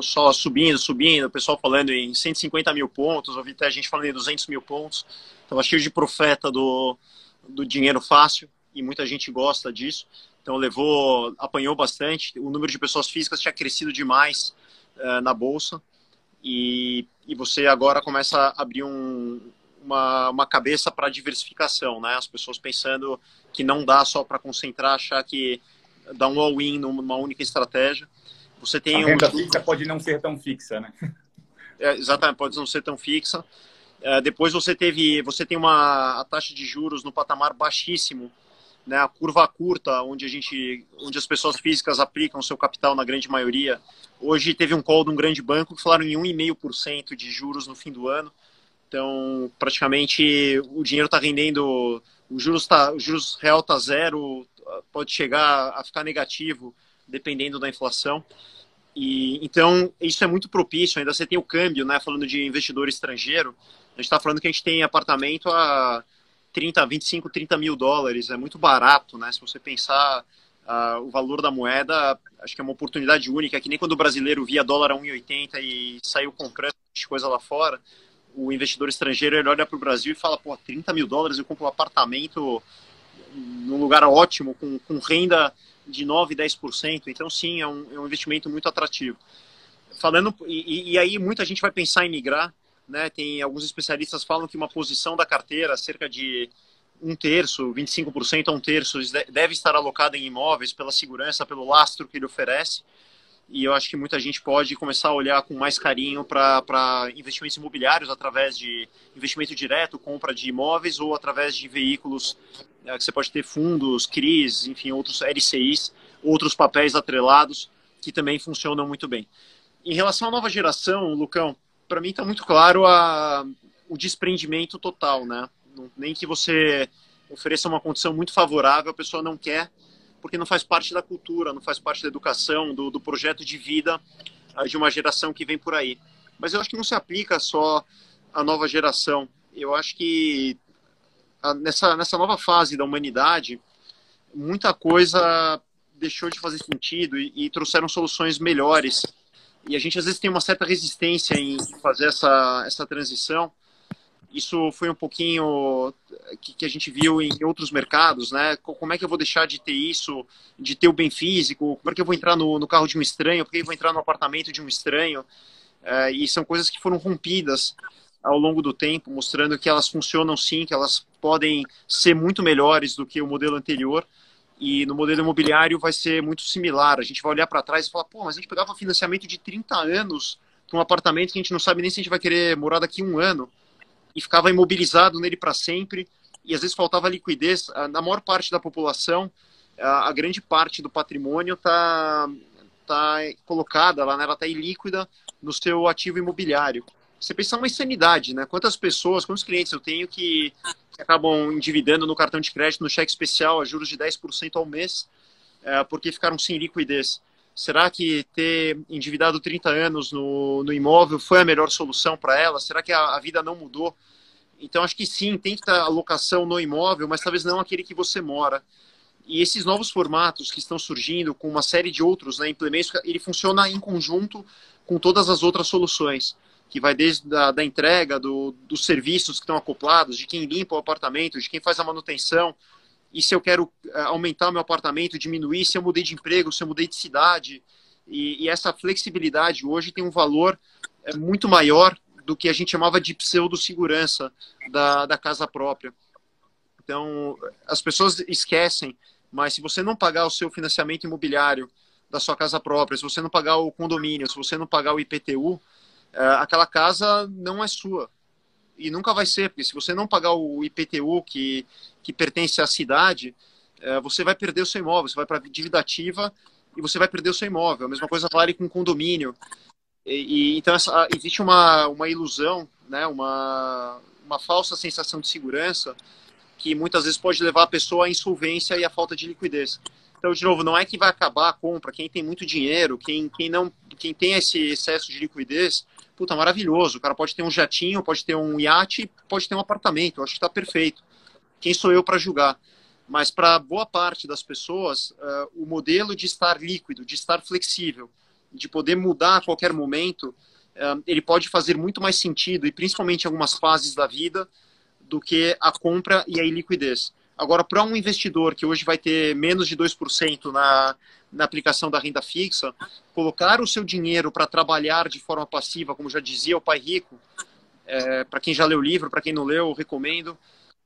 só subindo, subindo, o pessoal falando em 150 mil pontos, ouvi até a gente falando em 200 mil pontos. Estava cheio de profeta do, do dinheiro fácil e muita gente gosta disso. Então levou, apanhou bastante. O número de pessoas físicas tinha crescido demais uh, na bolsa e, e você agora começa a abrir um, uma, uma cabeça para diversificação, né? As pessoas pensando que não dá só para concentrar, achar que dar um all-in numa única estratégia. Você tem a renda um... fixa pode não ser tão fixa, né? É, exatamente, pode não ser tão fixa. É, depois você teve, você tem uma taxa de juros no patamar baixíssimo, né? A curva curta, onde a gente, onde as pessoas físicas aplicam seu capital na grande maioria. Hoje teve um call de um grande banco que falaram em 1,5% de juros no fim do ano. Então, praticamente o dinheiro está rendendo, o juros tá, o juros real está zero, pode chegar a ficar negativo dependendo da inflação. E então isso é muito propício. Ainda você tem o câmbio, né? Falando de investidor estrangeiro, a gente está falando que a gente tem apartamento a 30, 25, 30 mil dólares. É muito barato, né? Se você pensar uh, o valor da moeda, acho que é uma oportunidade única. Que nem quando o brasileiro via dólar a 1,80 e saiu comprando coisa lá fora. O investidor estrangeiro ele olha para o Brasil e fala: pô, 30 mil dólares eu compro um apartamento num lugar ótimo, com, com renda de 9%, 10%. Então, sim, é um, é um investimento muito atrativo. Falando, e, e, aí muita gente vai pensar em migrar, né? Tem alguns especialistas falam que uma posição da carteira, cerca de um terço, 25% a um terço, deve estar alocada em imóveis pela segurança, pelo lastro que ele oferece e eu acho que muita gente pode começar a olhar com mais carinho para investimentos imobiliários através de investimento direto, compra de imóveis ou através de veículos que você pode ter fundos, CRIs, enfim, outros LCIs, outros papéis atrelados que também funcionam muito bem. Em relação à nova geração, Lucão, para mim está muito claro a, o desprendimento total, né? Nem que você ofereça uma condição muito favorável, a pessoa não quer porque não faz parte da cultura, não faz parte da educação, do, do projeto de vida ah, de uma geração que vem por aí. Mas eu acho que não se aplica só à nova geração. Eu acho que nessa, nessa nova fase da humanidade, muita coisa deixou de fazer sentido e, e, trouxeram soluções melhores. E a gente às vezes tem uma certa resistência em fazer essa, essa transição, isso foi um pouquinho que, que, a gente viu em outros mercados, né? Como é que eu vou deixar de ter isso, de ter o bem físico? Como é que eu vou entrar no, no carro de um estranho? Por que eu vou entrar no apartamento de um estranho? É, e são coisas que foram rompidas ao longo do tempo, mostrando que elas funcionam sim, que elas podem ser muito melhores do que o modelo anterior. E no modelo imobiliário vai ser muito similar. A gente vai olhar para trás e falar, pô, mas a gente pegava financiamento de 30 anos para um apartamento que a gente não sabe nem se a gente vai querer morar daqui um ano e ficava imobilizado nele para sempre e às vezes faltava liquidez. Na maior parte da população, a grande parte do patrimônio está tá colocada lá, né? ela está ilíquida no seu ativo imobiliário. Você pensa uma insanidade, né? Quantas pessoas, quantos clientes eu tenho que, que acabam endividando no cartão de crédito, no cheque especial, a juros de 10% ao mês, é, porque ficaram sem liquidez. Será que ter endividado 30 anos no, no imóvel foi a melhor solução para ela? Será que a, a, vida não mudou? Então, acho que sim, tem que estar a locação no imóvel, mas talvez não aquele que você mora. E esses novos formatos que estão surgindo, com uma série de outros né, implementos, ele funciona em conjunto com todas as outras soluções, que vai desde a, da entrega, do, dos serviços que estão acoplados, de quem limpa o apartamento, de quem faz a manutenção, e se eu quero eh, aumentar meu apartamento, diminuir, se eu mudei de emprego, se eu mudei de cidade. E, e essa flexibilidade hoje tem um valor é, muito maior do que a gente chamava de pseudo-segurança da, da casa própria. Então, as pessoas esquecem, mas se você não pagar o seu financiamento imobiliário da sua casa própria, se você não pagar o condomínio, se você não pagar o IPTU, aquela casa não é sua. E nunca vai ser, porque se você não pagar o IPTU que, que pertence à cidade, é, você vai perder o seu imóvel, você vai para a dívida ativa e você vai perder o seu imóvel. A mesma coisa vale com condomínio. E, e, então essa, existe uma, uma ilusão, né, uma, uma falsa sensação de segurança que muitas vezes pode levar a pessoa à insolvência e à falta de liquidez. Então, de novo, não é que vai acabar a compra. Quem tem muito dinheiro, quem, quem não, quem tem esse excesso de liquidez, puta, maravilhoso. O cara pode ter um jatinho, pode ter um iate, pode ter um apartamento. Eu acho que está perfeito. Quem sou eu para julgar? Mas para boa parte das pessoas, uh, o modelo de estar líquido, de estar flexível, de poder mudar a qualquer momento, uh, ele pode fazer muito mais sentido, e principalmente em algumas fases da vida, do que a compra e a iliquidez. Agora, para um investidor que hoje vai ter menos de 2% na, na aplicação da renda fixa, colocar o seu dinheiro para trabalhar de forma passiva, como já dizia o pai rico, é, para quem já leu o livro, para quem não leu, eu recomendo.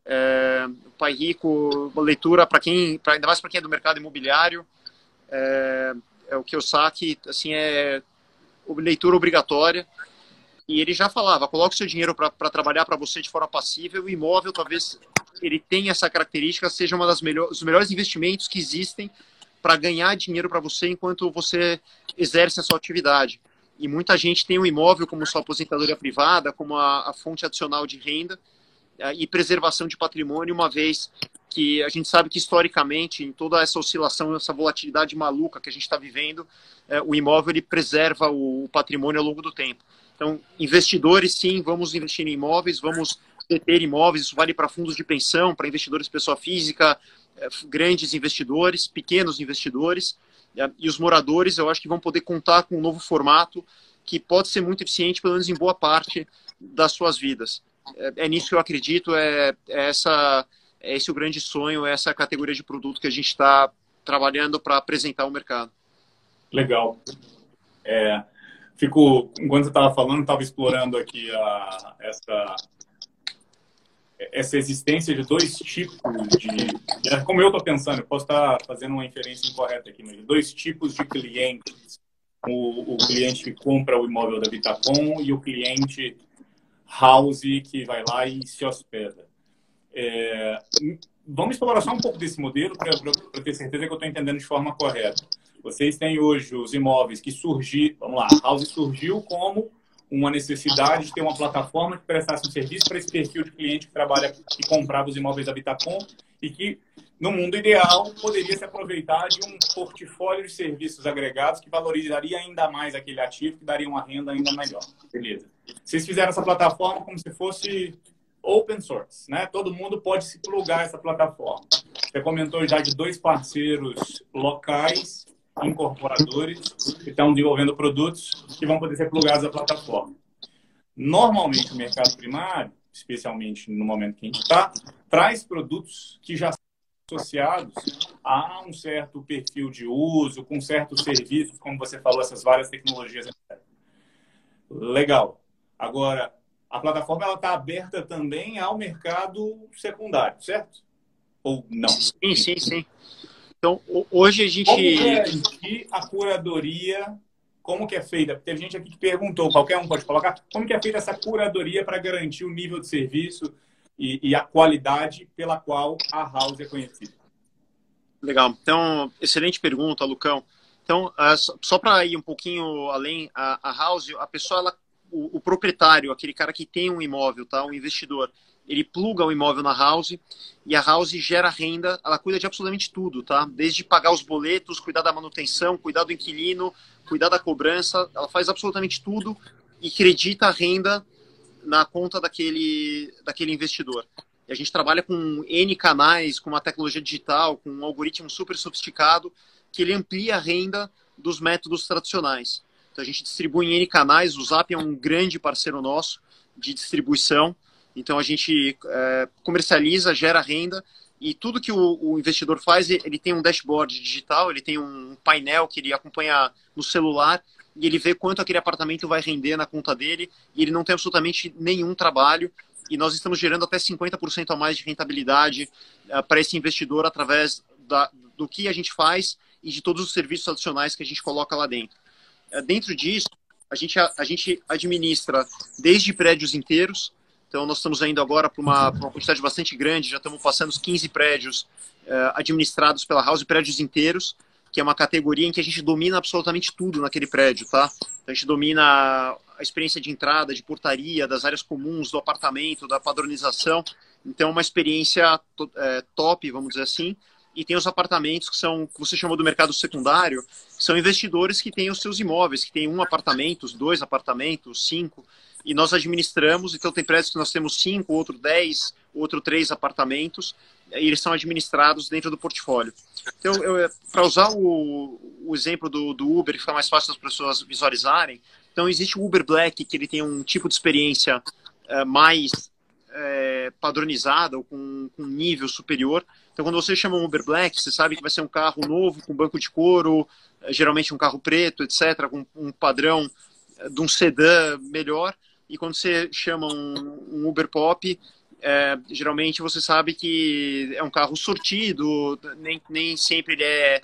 É, pai rico, uma leitura para quem, pra, ainda mais para quem é do mercado imobiliário, é, é o saque, assim, é leitura obrigatória. E ele já falava, coloque seu dinheiro para trabalhar para você de forma passiva, o imóvel talvez ele tenha essa característica, seja uma das melhores, melhores investimentos que existem para ganhar dinheiro para você enquanto você exerce a sua atividade. E muita gente tem o um imóvel como sua aposentadoria privada, como a, a fonte adicional de renda eh, e preservação de patrimônio, uma vez que a gente sabe que historicamente, em toda essa oscilação, essa volatilidade maluca que a gente está vivendo, é, o imóvel ele preserva o patrimônio ao longo do tempo. Então, investidores, sim, vamos investir em imóveis, vamos deter imóveis, isso vale para fundos de pensão, para investidores pessoa física, eh, grandes investidores, pequenos investidores, e os moradores, eu acho que vão poder contar com um novo formato que pode ser muito eficiente, pelo menos em boa parte das suas vidas. É, é nisso que eu acredito, é, é, essa, é esse o grande sonho, é essa categoria de produto que a gente está trabalhando para apresentar ao mercado. Legal. É, fico, enquanto você estava falando, estava explorando aqui a, essa essa existência de dois tipos de. É como eu estou pensando, eu posso estar fazendo uma inferência incorreta aqui, mas dois tipos de clientes. O, o cliente que compra o imóvel da Vitacom e o cliente house que vai lá e se hospeda. É, vamos explorar só um pouco desse modelo para ter certeza que eu estou entendendo de forma correta. Vocês têm hoje os imóveis que surgiram, vamos lá, a house surgiu como uma necessidade de ter uma plataforma que prestasse um serviço para esse perfil de cliente que trabalha e comprava os imóveis da Vitacom e que, no mundo ideal, poderia se aproveitar de um portfólio de serviços agregados que valorizaria ainda mais aquele ativo, que daria uma renda ainda melhor. Beleza. Vocês fizeram essa plataforma como se fosse open source, né? Todo mundo pode se plugar essa plataforma. Você comentou já de dois parceiros locais incorporadores que estão desenvolvendo produtos que vão poder ser plugados à plataforma. Normalmente, o mercado primário, especialmente no momento que a gente está, traz produtos que já são associados a um certo perfil de uso, com certos serviços, como você falou, essas várias tecnologias. Legal. Agora, a plataforma está aberta também ao mercado secundário, certo? Ou não? Sim, sim, sim. Então, hoje a gente. Como a curadoria, como que é feita? Teve gente aqui que perguntou, qualquer um pode colocar, como que é feita essa curadoria para garantir o nível de serviço e, e, a qualidade pela qual a House é conhecida? Legal. Então, excelente pergunta, Lucão. Então, só para ir um pouquinho além, a, a House, a pessoa, ela, o, o proprietário, aquele cara que tem um imóvel, tá, um investidor, ele pluga o imóvel na house e a house gera renda, ela cuida de absolutamente tudo, tá? Desde pagar os boletos, cuidar da manutenção, cuidar do inquilino, cuidar da cobrança, ela faz absolutamente tudo e acredita a renda na conta daquele, daquele investidor. E a gente trabalha com N canais, com uma tecnologia digital, com um algoritmo super sofisticado que ele amplia a renda dos métodos tradicionais. Então a gente distribui em N canais, o Zap é um grande parceiro nosso de distribuição. Então a gente é, comercializa, gera renda e tudo que o, o, investidor faz, ele tem um dashboard digital, ele tem um painel que ele acompanha no celular e ele vê quanto aquele apartamento vai render na conta dele e ele não tem absolutamente nenhum trabalho e nós estamos gerando até 50% a mais de rentabilidade uh, para esse investidor através da, do que a gente faz e de todos os serviços adicionais que a gente coloca lá dentro. Uh, dentro disso, a gente, a, a, gente administra desde prédios inteiros, então nós estamos indo agora para uma, uma, quantidade bastante grande, já estamos passando os 15 prédios uh, administrados pela House, prédios inteiros, que é uma categoria em que a gente domina absolutamente tudo naquele prédio, tá? Então, a gente domina a experiência de entrada, de portaria, das áreas comuns, do apartamento, da padronização. Então, é uma experiência é, top, vamos dizer assim. E tem os apartamentos que são, que você chamou do mercado secundário, são investidores que têm os seus imóveis, que têm um apartamento, dois apartamentos, cinco, e nós administramos. Então, tem prédios que nós temos cinco, outro dez, outro três apartamentos, e eles são administrados dentro do portfólio. Então, para usar o, o exemplo do, do, Uber, que fica mais fácil das pessoas visualizarem, então existe o Uber Black, que ele tem um tipo de experiência é, mais é, padronizada, ou com, com um nível superior. Então, quando você chama um Uber Black, você sabe que vai ser um carro novo, com banco de couro, é, geralmente um carro preto, etc., com um padrão de um sedã melhor. E quando você chama um, um Uber Pop, é, geralmente você sabe que é um carro sortido, nem, nem sempre ele é,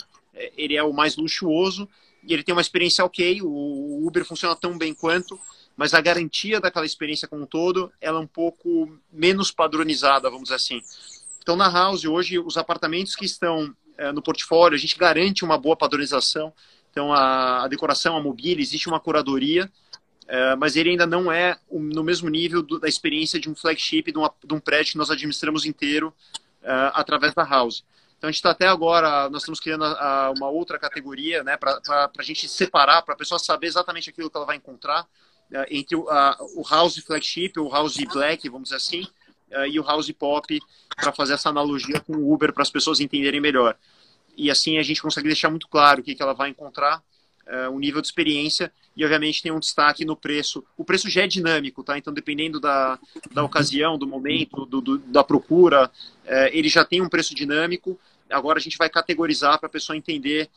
ele é o mais luxuoso, e ele tem uma experiência ok, o Uber funciona tão bem quanto, mas a garantia daquela experiência como um todo, ela é um pouco menos padronizada, vamos dizer assim. Então, na House, hoje, os apartamentos que estão é, no portfólio, a gente garante uma boa padronização, então a, a decoração, a mobília, existe uma curadoria, é, mas ele ainda não é no mesmo nível do, da experiência de um flagship, de, uma, de, um prédio que nós administramos inteiro uh, através da House. Então a gente está até agora, nós estamos criando a, a uma outra categoria, né, para a gente separar, para a pessoa saber exatamente aquilo que ela vai encontrar uh, entre o, o House Flagship, o House Black, vamos dizer assim, e o House Pop, para fazer essa analogia com o Uber, para as pessoas entenderem melhor. E assim a gente consegue deixar muito claro o que, que ela vai encontrar uh, um nível de experiência e, obviamente, tem um destaque no preço. O preço já é dinâmico, tá? Então, dependendo da, da ocasião, do momento, do, do da procura, uh, ele já tem um preço dinâmico. Agora a gente vai categorizar para a pessoa entender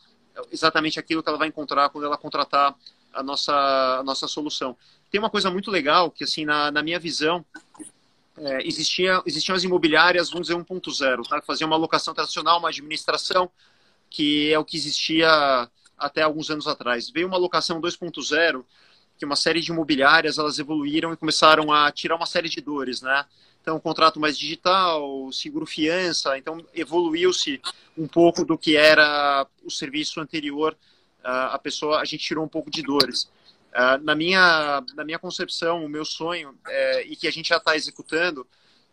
exatamente aquilo que ela vai encontrar quando ela contratar a nossa, a nossa solução. Tem uma coisa muito legal que, assim, na, na minha visão, é, existia, existiam as imobiliárias, vamos dizer, 1.0, tá? Faziam uma locação tradicional, uma administração, que é o que existia até alguns anos atrás. Veio uma locação 2.0, que uma série de imobiliárias elas evoluíram e começaram a tirar uma série de dores, né? Então, contrato mais digital, seguro fiança, então evoluiu-se um pouco do que era o serviço anterior. Uh, a pessoa, a gente tirou um pouco de dores. Uh, na minha na minha concepção, o meu sonho é, e que a gente já está executando,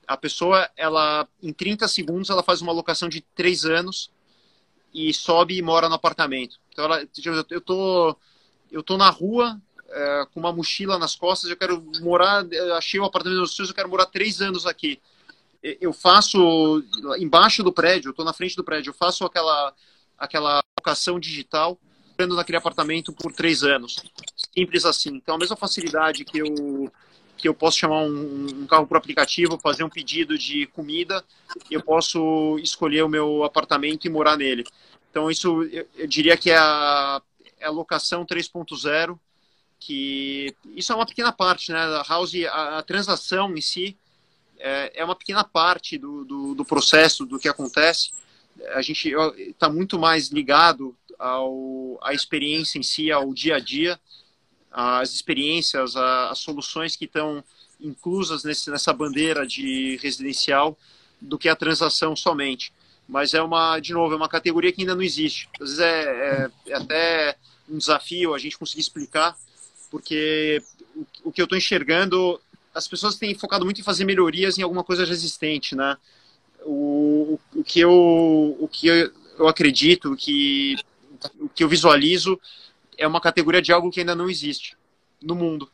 a pessoa ela em 30 segundos ela faz uma locação de três anos e sobe e mora no apartamento. Então, ela, eu tô, eu tô na rua é, com uma mochila nas costas, eu quero morar, eu achei o apartamento dos seus, eu quero morar três anos aqui. Eu faço embaixo do prédio, eu tô na frente do prédio, eu faço aquela aquela locação digital, morando naquele apartamento por três anos. Simples assim. Então, a mesma facilidade que eu que eu posso chamar um, um carro por aplicativo, fazer um pedido de comida, eu posso escolher o meu apartamento e morar nele. Então, isso eu, eu diria que é a, é a locação 3.0, que isso é uma pequena parte, né? A House, a, a transação em si é, é uma pequena parte do, do, do, processo, do que acontece. A gente está muito mais ligado ao, à experiência em si, ao dia a dia, às experiências, às soluções que estão inclusas nesse, nessa bandeira de residencial do que a transação somente mas é uma, de novo, é uma categoria que ainda não existe. Às vezes é, é, é até um desafio a gente conseguir explicar, porque o, o que eu estou enxergando, as pessoas têm focado muito em fazer melhorias em alguma coisa resistente, né? O, o que eu, o que eu, eu acredito, o que, o que eu visualizo é uma categoria de algo que ainda não existe no mundo.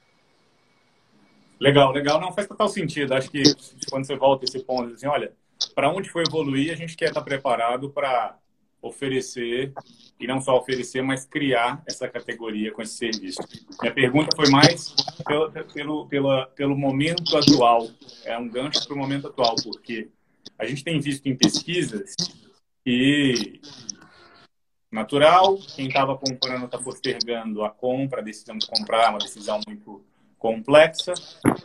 Legal, legal. Não faz total sentido. Acho que quando você volta esse ponto, assim, olha, para onde for evoluir, a gente quer estar preparado para oferecer, e não só oferecer, mas criar essa categoria com esse serviço. Minha pergunta foi mais pelo, pelo, pela, pelo momento atual, é um gancho para o momento atual, porque a gente tem visto em pesquisas que natural, quem estava comprando está postergando a compra, a decisão de comprar, uma decisão muito complexa,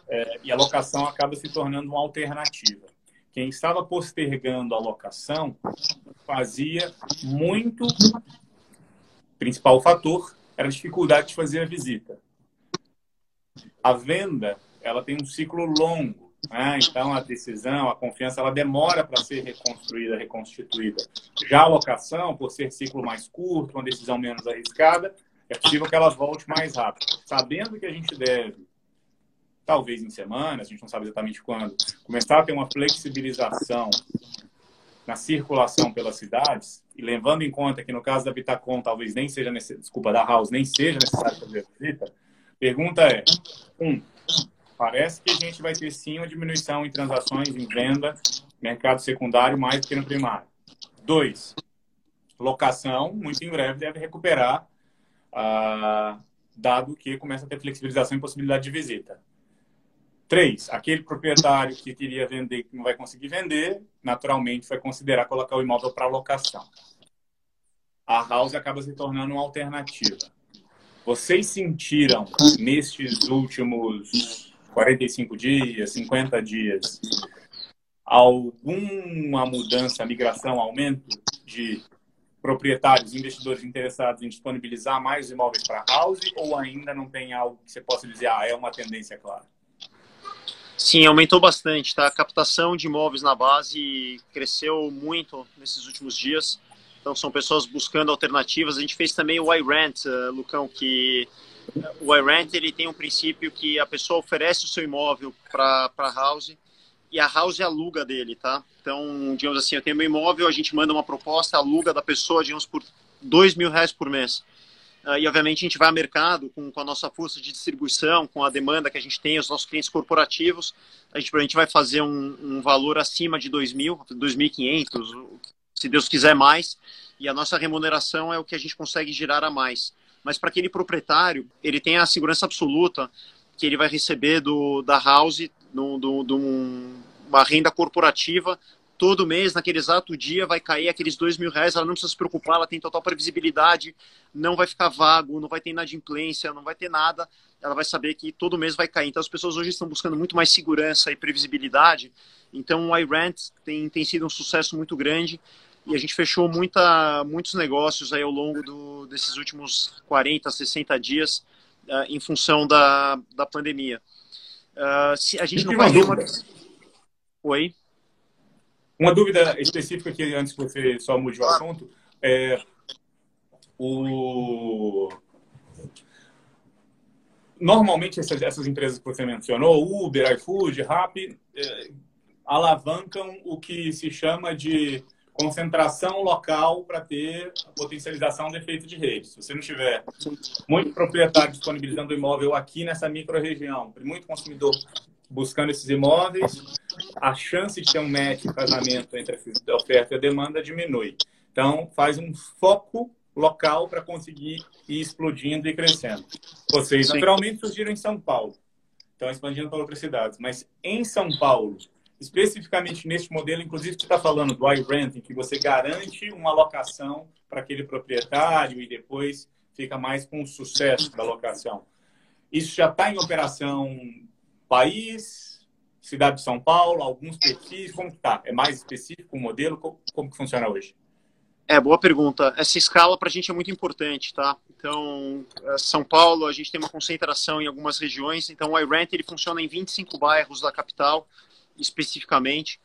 é, e a locação acaba se tornando uma alternativa. Quem estava postergando a locação fazia muito. Principal fator era a dificuldade de fazer a visita. A venda, ela tem um ciclo longo, né? então a decisão, a confiança, ela demora para ser reconstruída, reconstituída. Já a locação, por ser ciclo mais curto, uma decisão menos arriscada, é possível que ela volte mais rápido. Sabendo que a gente deve talvez em semanas, a gente não sabe exatamente quando, começar a ter uma flexibilização na circulação pelas cidades, e levando em conta que no caso da Vitacom talvez nem seja necessário, desculpa, da House, nem seja necessário fazer a visita, pergunta é, um, parece que a gente vai ter sim uma diminuição em transações, em venda, mercado secundário mais do que no primário. Dois, locação, muito em breve deve recuperar, ah, dado que começa a ter flexibilização e possibilidade de visita. Três, aquele proprietário que queria vender que não vai conseguir vender, naturalmente vai considerar colocar o imóvel para locação. A house acaba se tornando uma alternativa. Vocês sentiram nestes últimos 45 dias, 50 dias, alguma mudança, migração, aumento de proprietários, investidores interessados em disponibilizar mais imóveis para house ou ainda não tem algo que você possa dizer, ah, é uma tendência clara? Sim, aumentou bastante, tá? A captação de imóveis na base cresceu muito nesses últimos dias. Então são pessoas buscando alternativas. A gente fez também o iRent, uh, Lucão, que o iRent ele tem um princípio que a pessoa oferece o seu imóvel para a house e a house aluga dele, tá? Então, digamos assim, eu tenho meu imóvel, a gente manda uma proposta, aluga da pessoa, digamos, por dois mil reais por mês. Uh, e, obviamente, a gente vai ao mercado com, com, a nossa força de distribuição, com a demanda que a gente tem, os nossos clientes corporativos. A gente, a gente vai fazer um, um valor acima de 2.000, 2.500, se Deus quiser mais. E a nossa remuneração é o que a gente consegue girar a mais. Mas para aquele proprietário, ele tem a segurança absoluta que ele vai receber do, da house, um, uma renda corporativa. Todo mês, naquele exato dia, vai cair aqueles dois mil reais, ela não precisa se preocupar, ela tem total previsibilidade, não vai ficar vago, não vai ter inadimplência, não vai ter nada, ela vai saber que todo mês vai cair. Então as pessoas hoje estão buscando muito mais segurança e previsibilidade, então o iRent tem, tem sido um sucesso muito grande e a gente fechou muita, muitos negócios aí ao longo do, desses últimos 40, 60 dias uh, em função da, da pandemia. Uh, se a gente não vai uma... Oi? Uma dúvida específica aqui, antes que você só mude o assunto, é o... Normalmente, essas, essas empresas que você mencionou, Uber, iFood, Rappi, é, alavancam o que se chama de concentração local para ter a potencialização do efeito de rede. Se você não tiver muito proprietário disponibilizando o imóvel aqui nessa micro-região, muito consumidor buscando esses imóveis, a chance de ter um match, um casamento entre a oferta e a demanda diminui. Então, faz um foco local para conseguir ir explodindo e crescendo. Vocês, Sim. naturalmente, surgiram em São Paulo. Estão expandindo para outras cidades. Mas em São Paulo, especificamente neste modelo, inclusive você está falando do iRent, em que você garante uma locação para aquele proprietário e depois fica mais com o sucesso da locação. Isso já está em operação país, cidade de São Paulo, alguns perfis, como está? É mais específico o modelo? Como, como que funciona hoje? É, boa pergunta. Essa escala para a gente é muito importante, tá? Então, é, São Paulo, a gente tem uma concentração em algumas regiões, então o iRent ele funciona em 25 bairros da capital, especificamente,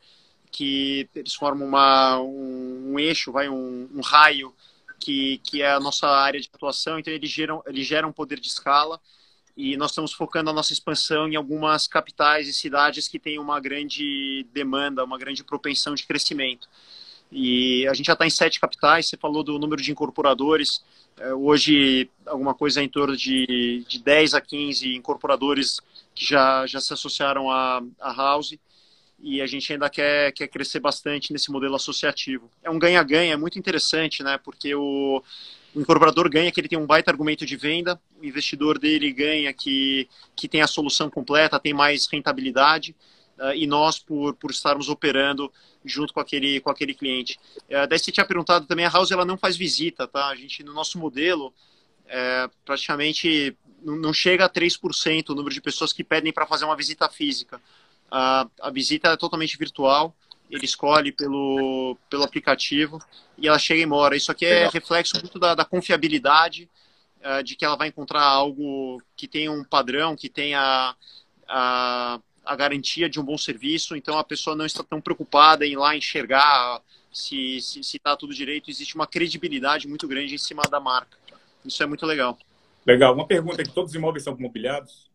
que eles formam uma, um, um eixo, vai um, um, raio que, que é a nossa área de atuação, então eles geram, eles geram poder de escala e nós estamos focando a nossa expansão em algumas capitais e cidades que têm uma grande demanda, uma grande propensão de crescimento. E a gente já está em sete capitais, você falou do número de incorporadores, é, hoje alguma coisa em torno de, de 10 a 15 incorporadores que já, já se associaram à, à House. E a gente ainda quer, quer crescer bastante nesse modelo associativo. É um ganha-ganha, é muito interessante, né? Porque o, incorporador ganha que ele tem um baita argumento de venda, o investidor dele ganha que, que tem a solução completa, tem mais rentabilidade, uh, e nós, por, por estarmos operando junto com aquele, com aquele cliente. Uh, daí você tinha perguntado também, a House ela não faz visita, tá? A gente, no nosso modelo, é, praticamente não chega a 3% o número de pessoas que pedem para fazer uma visita física. A, a visita é totalmente virtual, ele escolhe pelo, pelo aplicativo e ela chega e mora. Isso aqui é Legal. reflexo muito da, da confiabilidade, uh, de que ela vai encontrar algo que tenha um padrão, que tenha a, a garantia de um bom serviço, então a pessoa não está tão preocupada em ir lá enxergar se está se, se tá tudo direito. Existe uma credibilidade muito grande em cima da marca. Isso é muito legal. Legal. Uma pergunta aqui: todos os imóveis são mobiliados?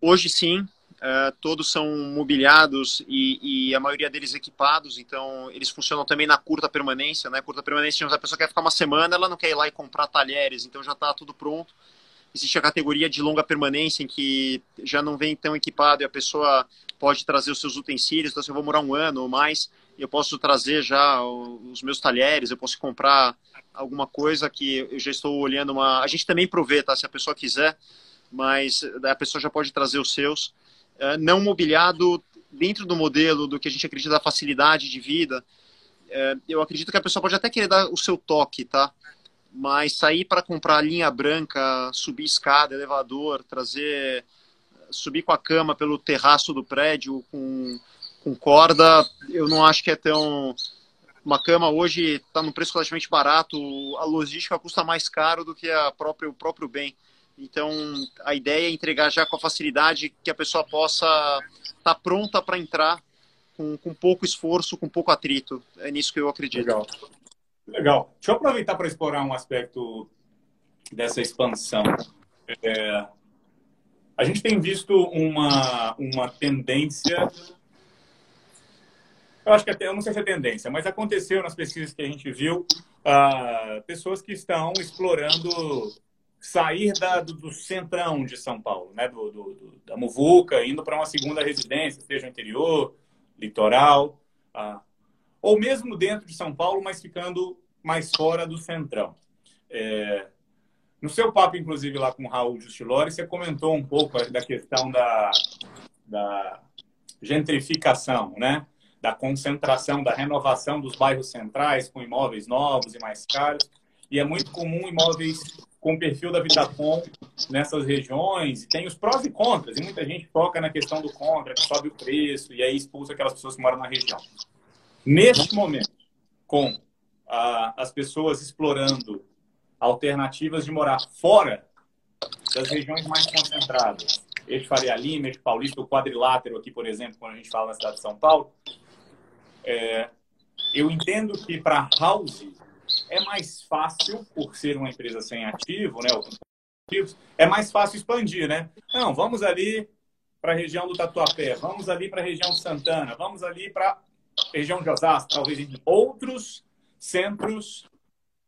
Hoje sim, Uh, todos são mobiliados e, e, a maioria deles equipados, então eles funcionam também na curta permanência, né? Curta permanência, a pessoa quer ficar uma semana, ela não quer ir lá e comprar talheres, então já está tudo pronto. Existe a categoria de longa permanência, em que já não vem tão equipado e a pessoa pode trazer os seus utensílios, então se eu vou morar um ano ou mais, eu posso trazer já os meus talheres, eu posso comprar alguma coisa que eu já estou olhando uma... A gente também provê, tá? Se a pessoa quiser, mas a pessoa já pode trazer os seus. É, não mobiliado dentro do modelo do que a gente acredita da facilidade de vida, é, eu acredito que a pessoa pode até querer dar o seu toque, tá? Mas sair para comprar linha branca, subir escada, elevador, trazer, subir com a cama pelo terraço do prédio com, com corda, eu não acho que é tão. Uma cama hoje está num preço relativamente barato, a logística custa mais caro do que a própria, o próprio bem. Então, a ideia é entregar já com a facilidade que a pessoa possa estar tá pronta para entrar com, com pouco esforço, com pouco atrito. É nisso que eu acredito. Legal. Legal. Deixa eu aproveitar para explorar um aspecto dessa expansão. É, a gente tem visto uma, uma tendência. Eu acho que até, eu não sei se é tendência, mas aconteceu nas pesquisas que a gente viu, uh, pessoas que estão explorando sair da, do, do, centrão de São Paulo, né? do, do da Muvuca, indo para uma segunda residência, seja interior, litoral, ah, ou mesmo dentro de São Paulo, mas ficando mais fora do centrão. É, no seu papo, inclusive, lá com o Raul Justilori, você comentou um pouco da questão da, da gentrificação, né? da concentração, da renovação dos bairros centrais com imóveis novos e mais caros. E é muito comum imóveis com perfil da Vitacom nessas regiões, e tem os prós e contras, e muita gente foca na questão do contra, que sobe o preço, e aí expulsa aquelas pessoas que moram na região. Neste momento, com as pessoas explorando alternativas de morar fora das regiões mais concentradas, eixo Faria Lima, eixo Paulista, o quadrilátero aqui, por exemplo, quando a gente fala na cidade de São Paulo, é, eu entendo que para house é mais fácil, por ser uma empresa sem ativo, né, é mais fácil expandir, né? Não, vamos ali para a região do Tatuapé, vamos ali para a região de Santana, vamos ali para a região de Osasco, talvez em outros centros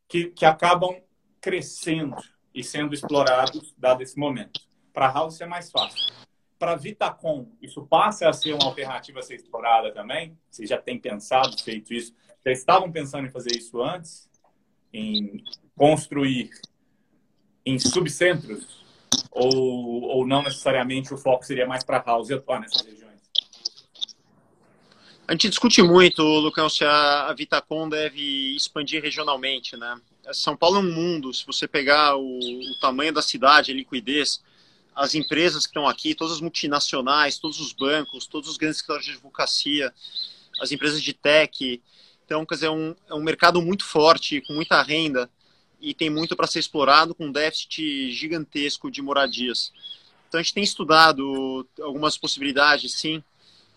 que, que acabam crescendo e sendo explorados dado esse momento. Para a House é mais fácil. Para a Vitacom, isso passa a ser uma alternativa a ser explorada também? Vocês já têm pensado, feito isso? Já estavam pensando em fazer isso antes? Em construir em subcentros? Ou, ou não necessariamente o foco seria mais para house atuar nessas regiões? A gente discute muito, Lucão, se a, Vitacom deve expandir regionalmente, né? São Paulo é um mundo, se você pegar o, o tamanho da cidade, a liquidez, as empresas que estão aqui, todas as multinacionais, todos os bancos, todos os grandes escritórios de advocacia, as empresas de tech, então, quer dizer, é um, é um mercado muito forte, com muita renda e tem muito para ser explorado, com um déficit gigantesco de moradias. Então, a gente tem estudado algumas possibilidades, sim,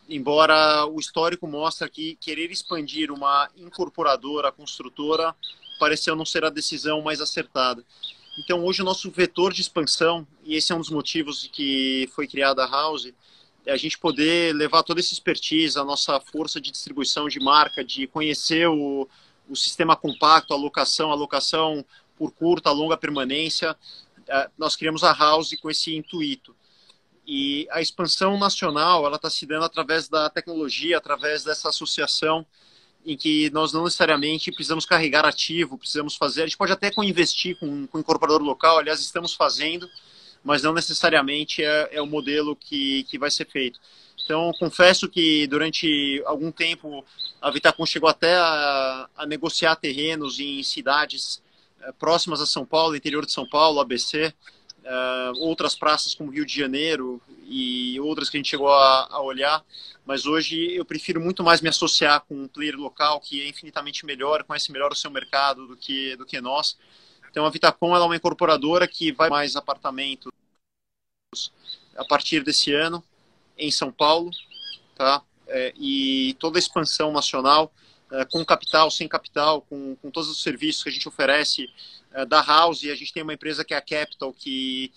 embora o histórico mostre que querer expandir uma incorporadora, construtora, pareceu não ser a decisão mais acertada. Então, hoje, o nosso vetor de expansão, e esse é um dos motivos que foi criada a House, é a gente poder levar toda essa expertise, a nossa força de distribuição de marca, de conhecer o, o sistema compacto, a locação, a locação por curta, longa permanência. É, nós criamos a House com esse intuito. E a expansão nacional, ela está se dando através da tecnologia, através dessa associação em que nós não necessariamente precisamos carregar ativo, precisamos fazer, a gente pode até co-investir com, com o incorporador local, aliás, estamos fazendo, mas não necessariamente é, é o modelo que, que vai ser feito. Então, confesso que durante algum tempo a Vitacom chegou até a, a negociar terrenos em cidades é, próximas a São Paulo, interior de São Paulo, ABC, uh, outras praças como Rio de Janeiro e outras que a gente chegou a, a, olhar, mas hoje eu prefiro muito mais me associar com um player local que é infinitamente melhor, conhece melhor o seu mercado do que, do que nós. Então a Vitacom é uma incorporadora que vai mais apartamentos a partir desse ano em São Paulo, tá? É, e toda a expansão nacional, é, com capital, sem capital, com, com todos os serviços que a gente oferece é, da House, a gente tem uma empresa que é a Capital, que,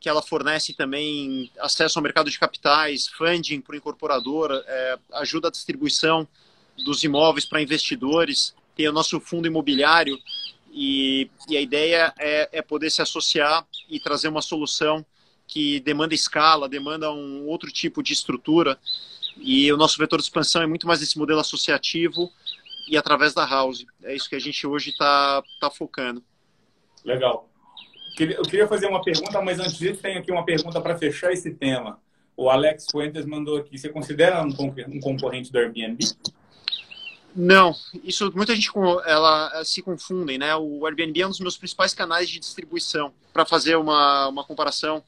que ela fornece também acesso ao mercado de capitais, funding para o incorporador, é, ajuda a distribuição dos imóveis para investidores, tem o nosso fundo imobiliário, e, e a ideia é, é poder se associar e trazer uma solução que demanda escala, demanda um outro tipo de estrutura. E o nosso vetor de expansão é muito mais esse modelo associativo e através da house. É isso que a gente hoje está tá focando. Legal. Eu queria fazer uma pergunta, mas antes disso, tem aqui uma pergunta para fechar esse tema. O Alex Fuentes mandou aqui: você considera um concorrente do Airbnb? Não, isso muita gente ela se confundem, né? O Airbnb é um dos meus principais canais de distribuição. Para fazer uma, uma comparação,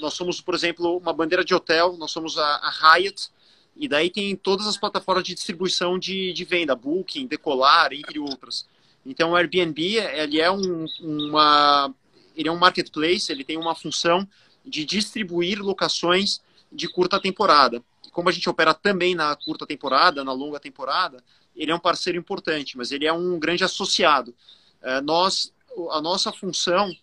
nós somos, por exemplo, uma bandeira de hotel, nós somos a, a Hyatt, e daí tem todas as plataformas de distribuição de, de venda, Booking, Decolar, entre outras. Então, o Airbnb ele é um, uma, ele é um marketplace, ele tem uma função de distribuir locações de curta temporada. Como a gente opera também na curta temporada, na longa temporada, ele é um parceiro importante, mas ele é um grande associado. É, nós, a nossa função,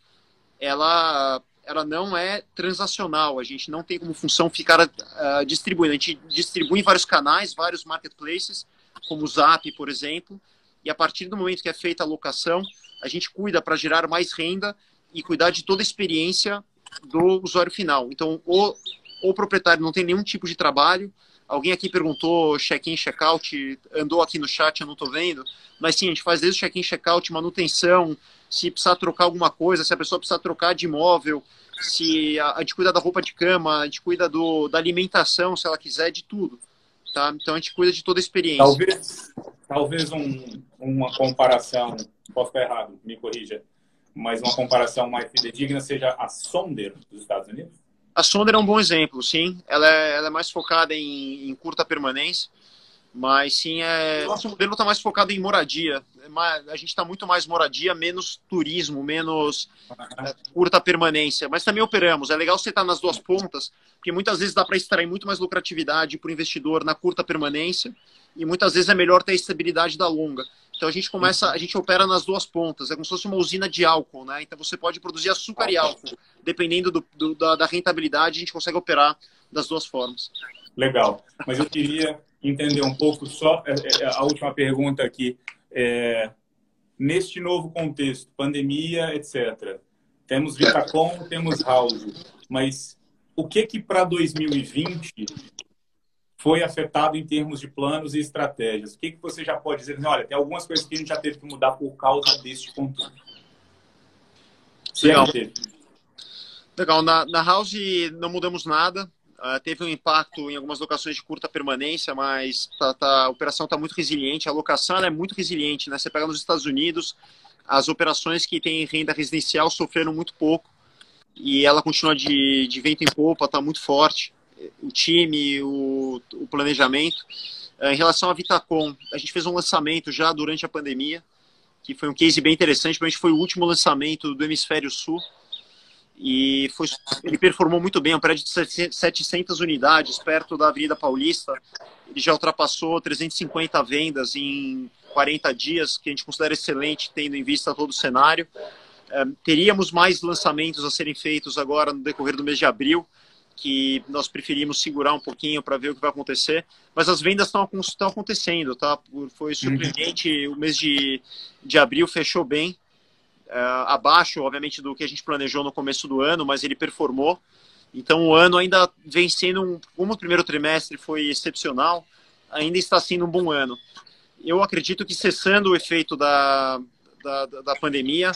ela, ela não é transacional. A gente não tem como função ficar uh, distribuindo. A gente distribui em vários canais, vários marketplaces, como o Zap, por exemplo. E a partir do momento que é feita a locação, a gente cuida para gerar mais renda e cuidar de toda a experiência do usuário final. Então, o, o proprietário não tem nenhum tipo de trabalho, Alguém aqui perguntou check-in, check-out, andou aqui no chat, eu não estou vendo. Mas sim, a gente faz desde check-in, check-out, manutenção, se precisar trocar alguma coisa, se a pessoa precisar trocar de imóvel, se a, a gente cuida da roupa de cama, a gente cuida do, da alimentação, se ela quiser, de tudo. Tá? Então a gente cuida de toda a experiência. Talvez, talvez um, uma comparação, posso estar errado, me corrija, mas uma comparação mais fidedigna seja a Sonder dos Estados Unidos? A Sonder é um bom exemplo, sim. Ela é, ela é mais focada em, em, curta permanência, mas sim, é, nosso modelo está mais focado em moradia. É a gente está muito mais moradia, menos turismo, menos é, curta permanência. Mas também operamos. É legal você estar tá nas duas pontas, porque muitas vezes dá para extrair muito mais lucratividade para o investidor na curta permanência e muitas vezes é melhor ter a estabilidade da longa. Então a gente começa, a gente opera nas duas pontas, é como se fosse uma usina de álcool, né? Então você pode produzir açúcar e álcool, dependendo do, do, da, da, rentabilidade, a gente consegue operar das duas formas. Legal, mas eu queria entender um pouco só é, é, é, a última pergunta aqui. É, neste novo contexto, pandemia, etc. Temos Vitacom, temos House, mas o que que para 2020 foi afetado em termos de planos e estratégias? O que, que você já pode dizer? Olha, tem algumas coisas que a gente já teve que mudar por causa deste controle. Se Legal. Legal. Na, na House não mudamos nada. Uh, teve um impacto em algumas locações de curta permanência, mas tá, tá, a operação está muito resiliente. A locação é muito resiliente. Né? Você pega nos Estados Unidos, as operações que têm renda residencial sofreram muito pouco e ela continua de, de vento em popa, está muito forte o time, o, o planejamento. Eh, em relação à Vitacom, a gente fez um lançamento já durante a pandemia, que foi um case bem interessante, mas foi o último lançamento do Hemisfério Sul. E foi, ele performou muito bem, é um prédio de 700 unidades, perto da Avenida Paulista. Ele já ultrapassou 350 vendas em 40 dias, que a gente considera excelente, tendo em vista todo o cenário. É, teríamos mais lançamentos a serem feitos agora no decorrer do mês de abril que nós preferimos segurar um pouquinho para ver o que vai acontecer. Mas as vendas estão, acontecendo, tá? Foi uhum. surpreendente. O mês de, de abril fechou bem, uh, abaixo, obviamente, do que a gente planejou no começo do ano, mas ele performou. Então o ano ainda vem sendo, um, como o primeiro trimestre foi excepcional, ainda está sendo um bom ano. Eu acredito que cessando o efeito da, da, da pandemia,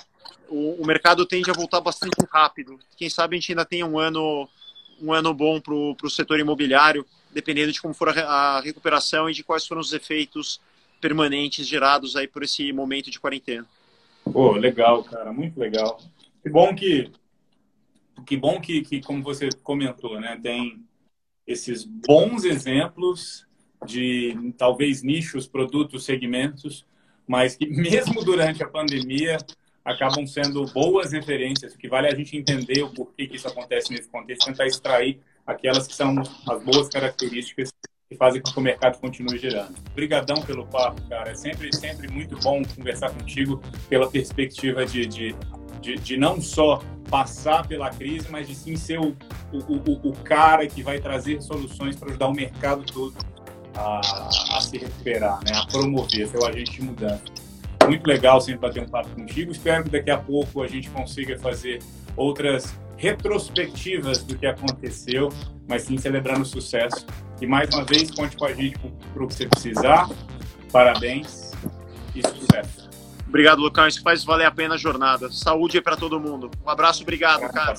o, o, mercado tende a voltar bastante rápido. Quem sabe a gente ainda tenha um ano, um ano bom para o setor imobiliário, dependendo de como for a, a recuperação e de quais foram os efeitos permanentes gerados aí por esse momento de quarentena. Pô, legal, cara, muito legal. Que bom que, que bom que, que como você comentou, né, tem esses bons exemplos de talvez nichos, produtos, segmentos, mas que mesmo durante a pandemia acabam sendo boas referências, o que vale a gente entender o porquê que isso acontece nesse contexto, tentar extrair aquelas que são as boas características que fazem com que o mercado continue girando. Obrigadão pelo papo, cara. É sempre, sempre muito bom conversar contigo pela perspectiva de, de, de, de não só passar pela crise, mas de sim ser o, o, o, cara que vai trazer soluções para ajudar o mercado todo a, a se recuperar, né? a promover, ser o agente de mudança. Muito legal sempre bater um papo contigo. Espero que daqui a pouco a gente consiga fazer outras retrospectivas do que aconteceu, mas sim celebrando o sucesso. E mais uma vez, conte com a gente para o que você precisar. Parabéns e sucesso. Obrigado, Lucão. Isso faz valer a pena a jornada. Saúde para todo mundo. Um abraço, obrigado, cara.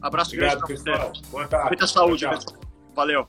Abraço obrigado, grande pessoal. Boa tarde. Muita saúde, pessoal. Valeu.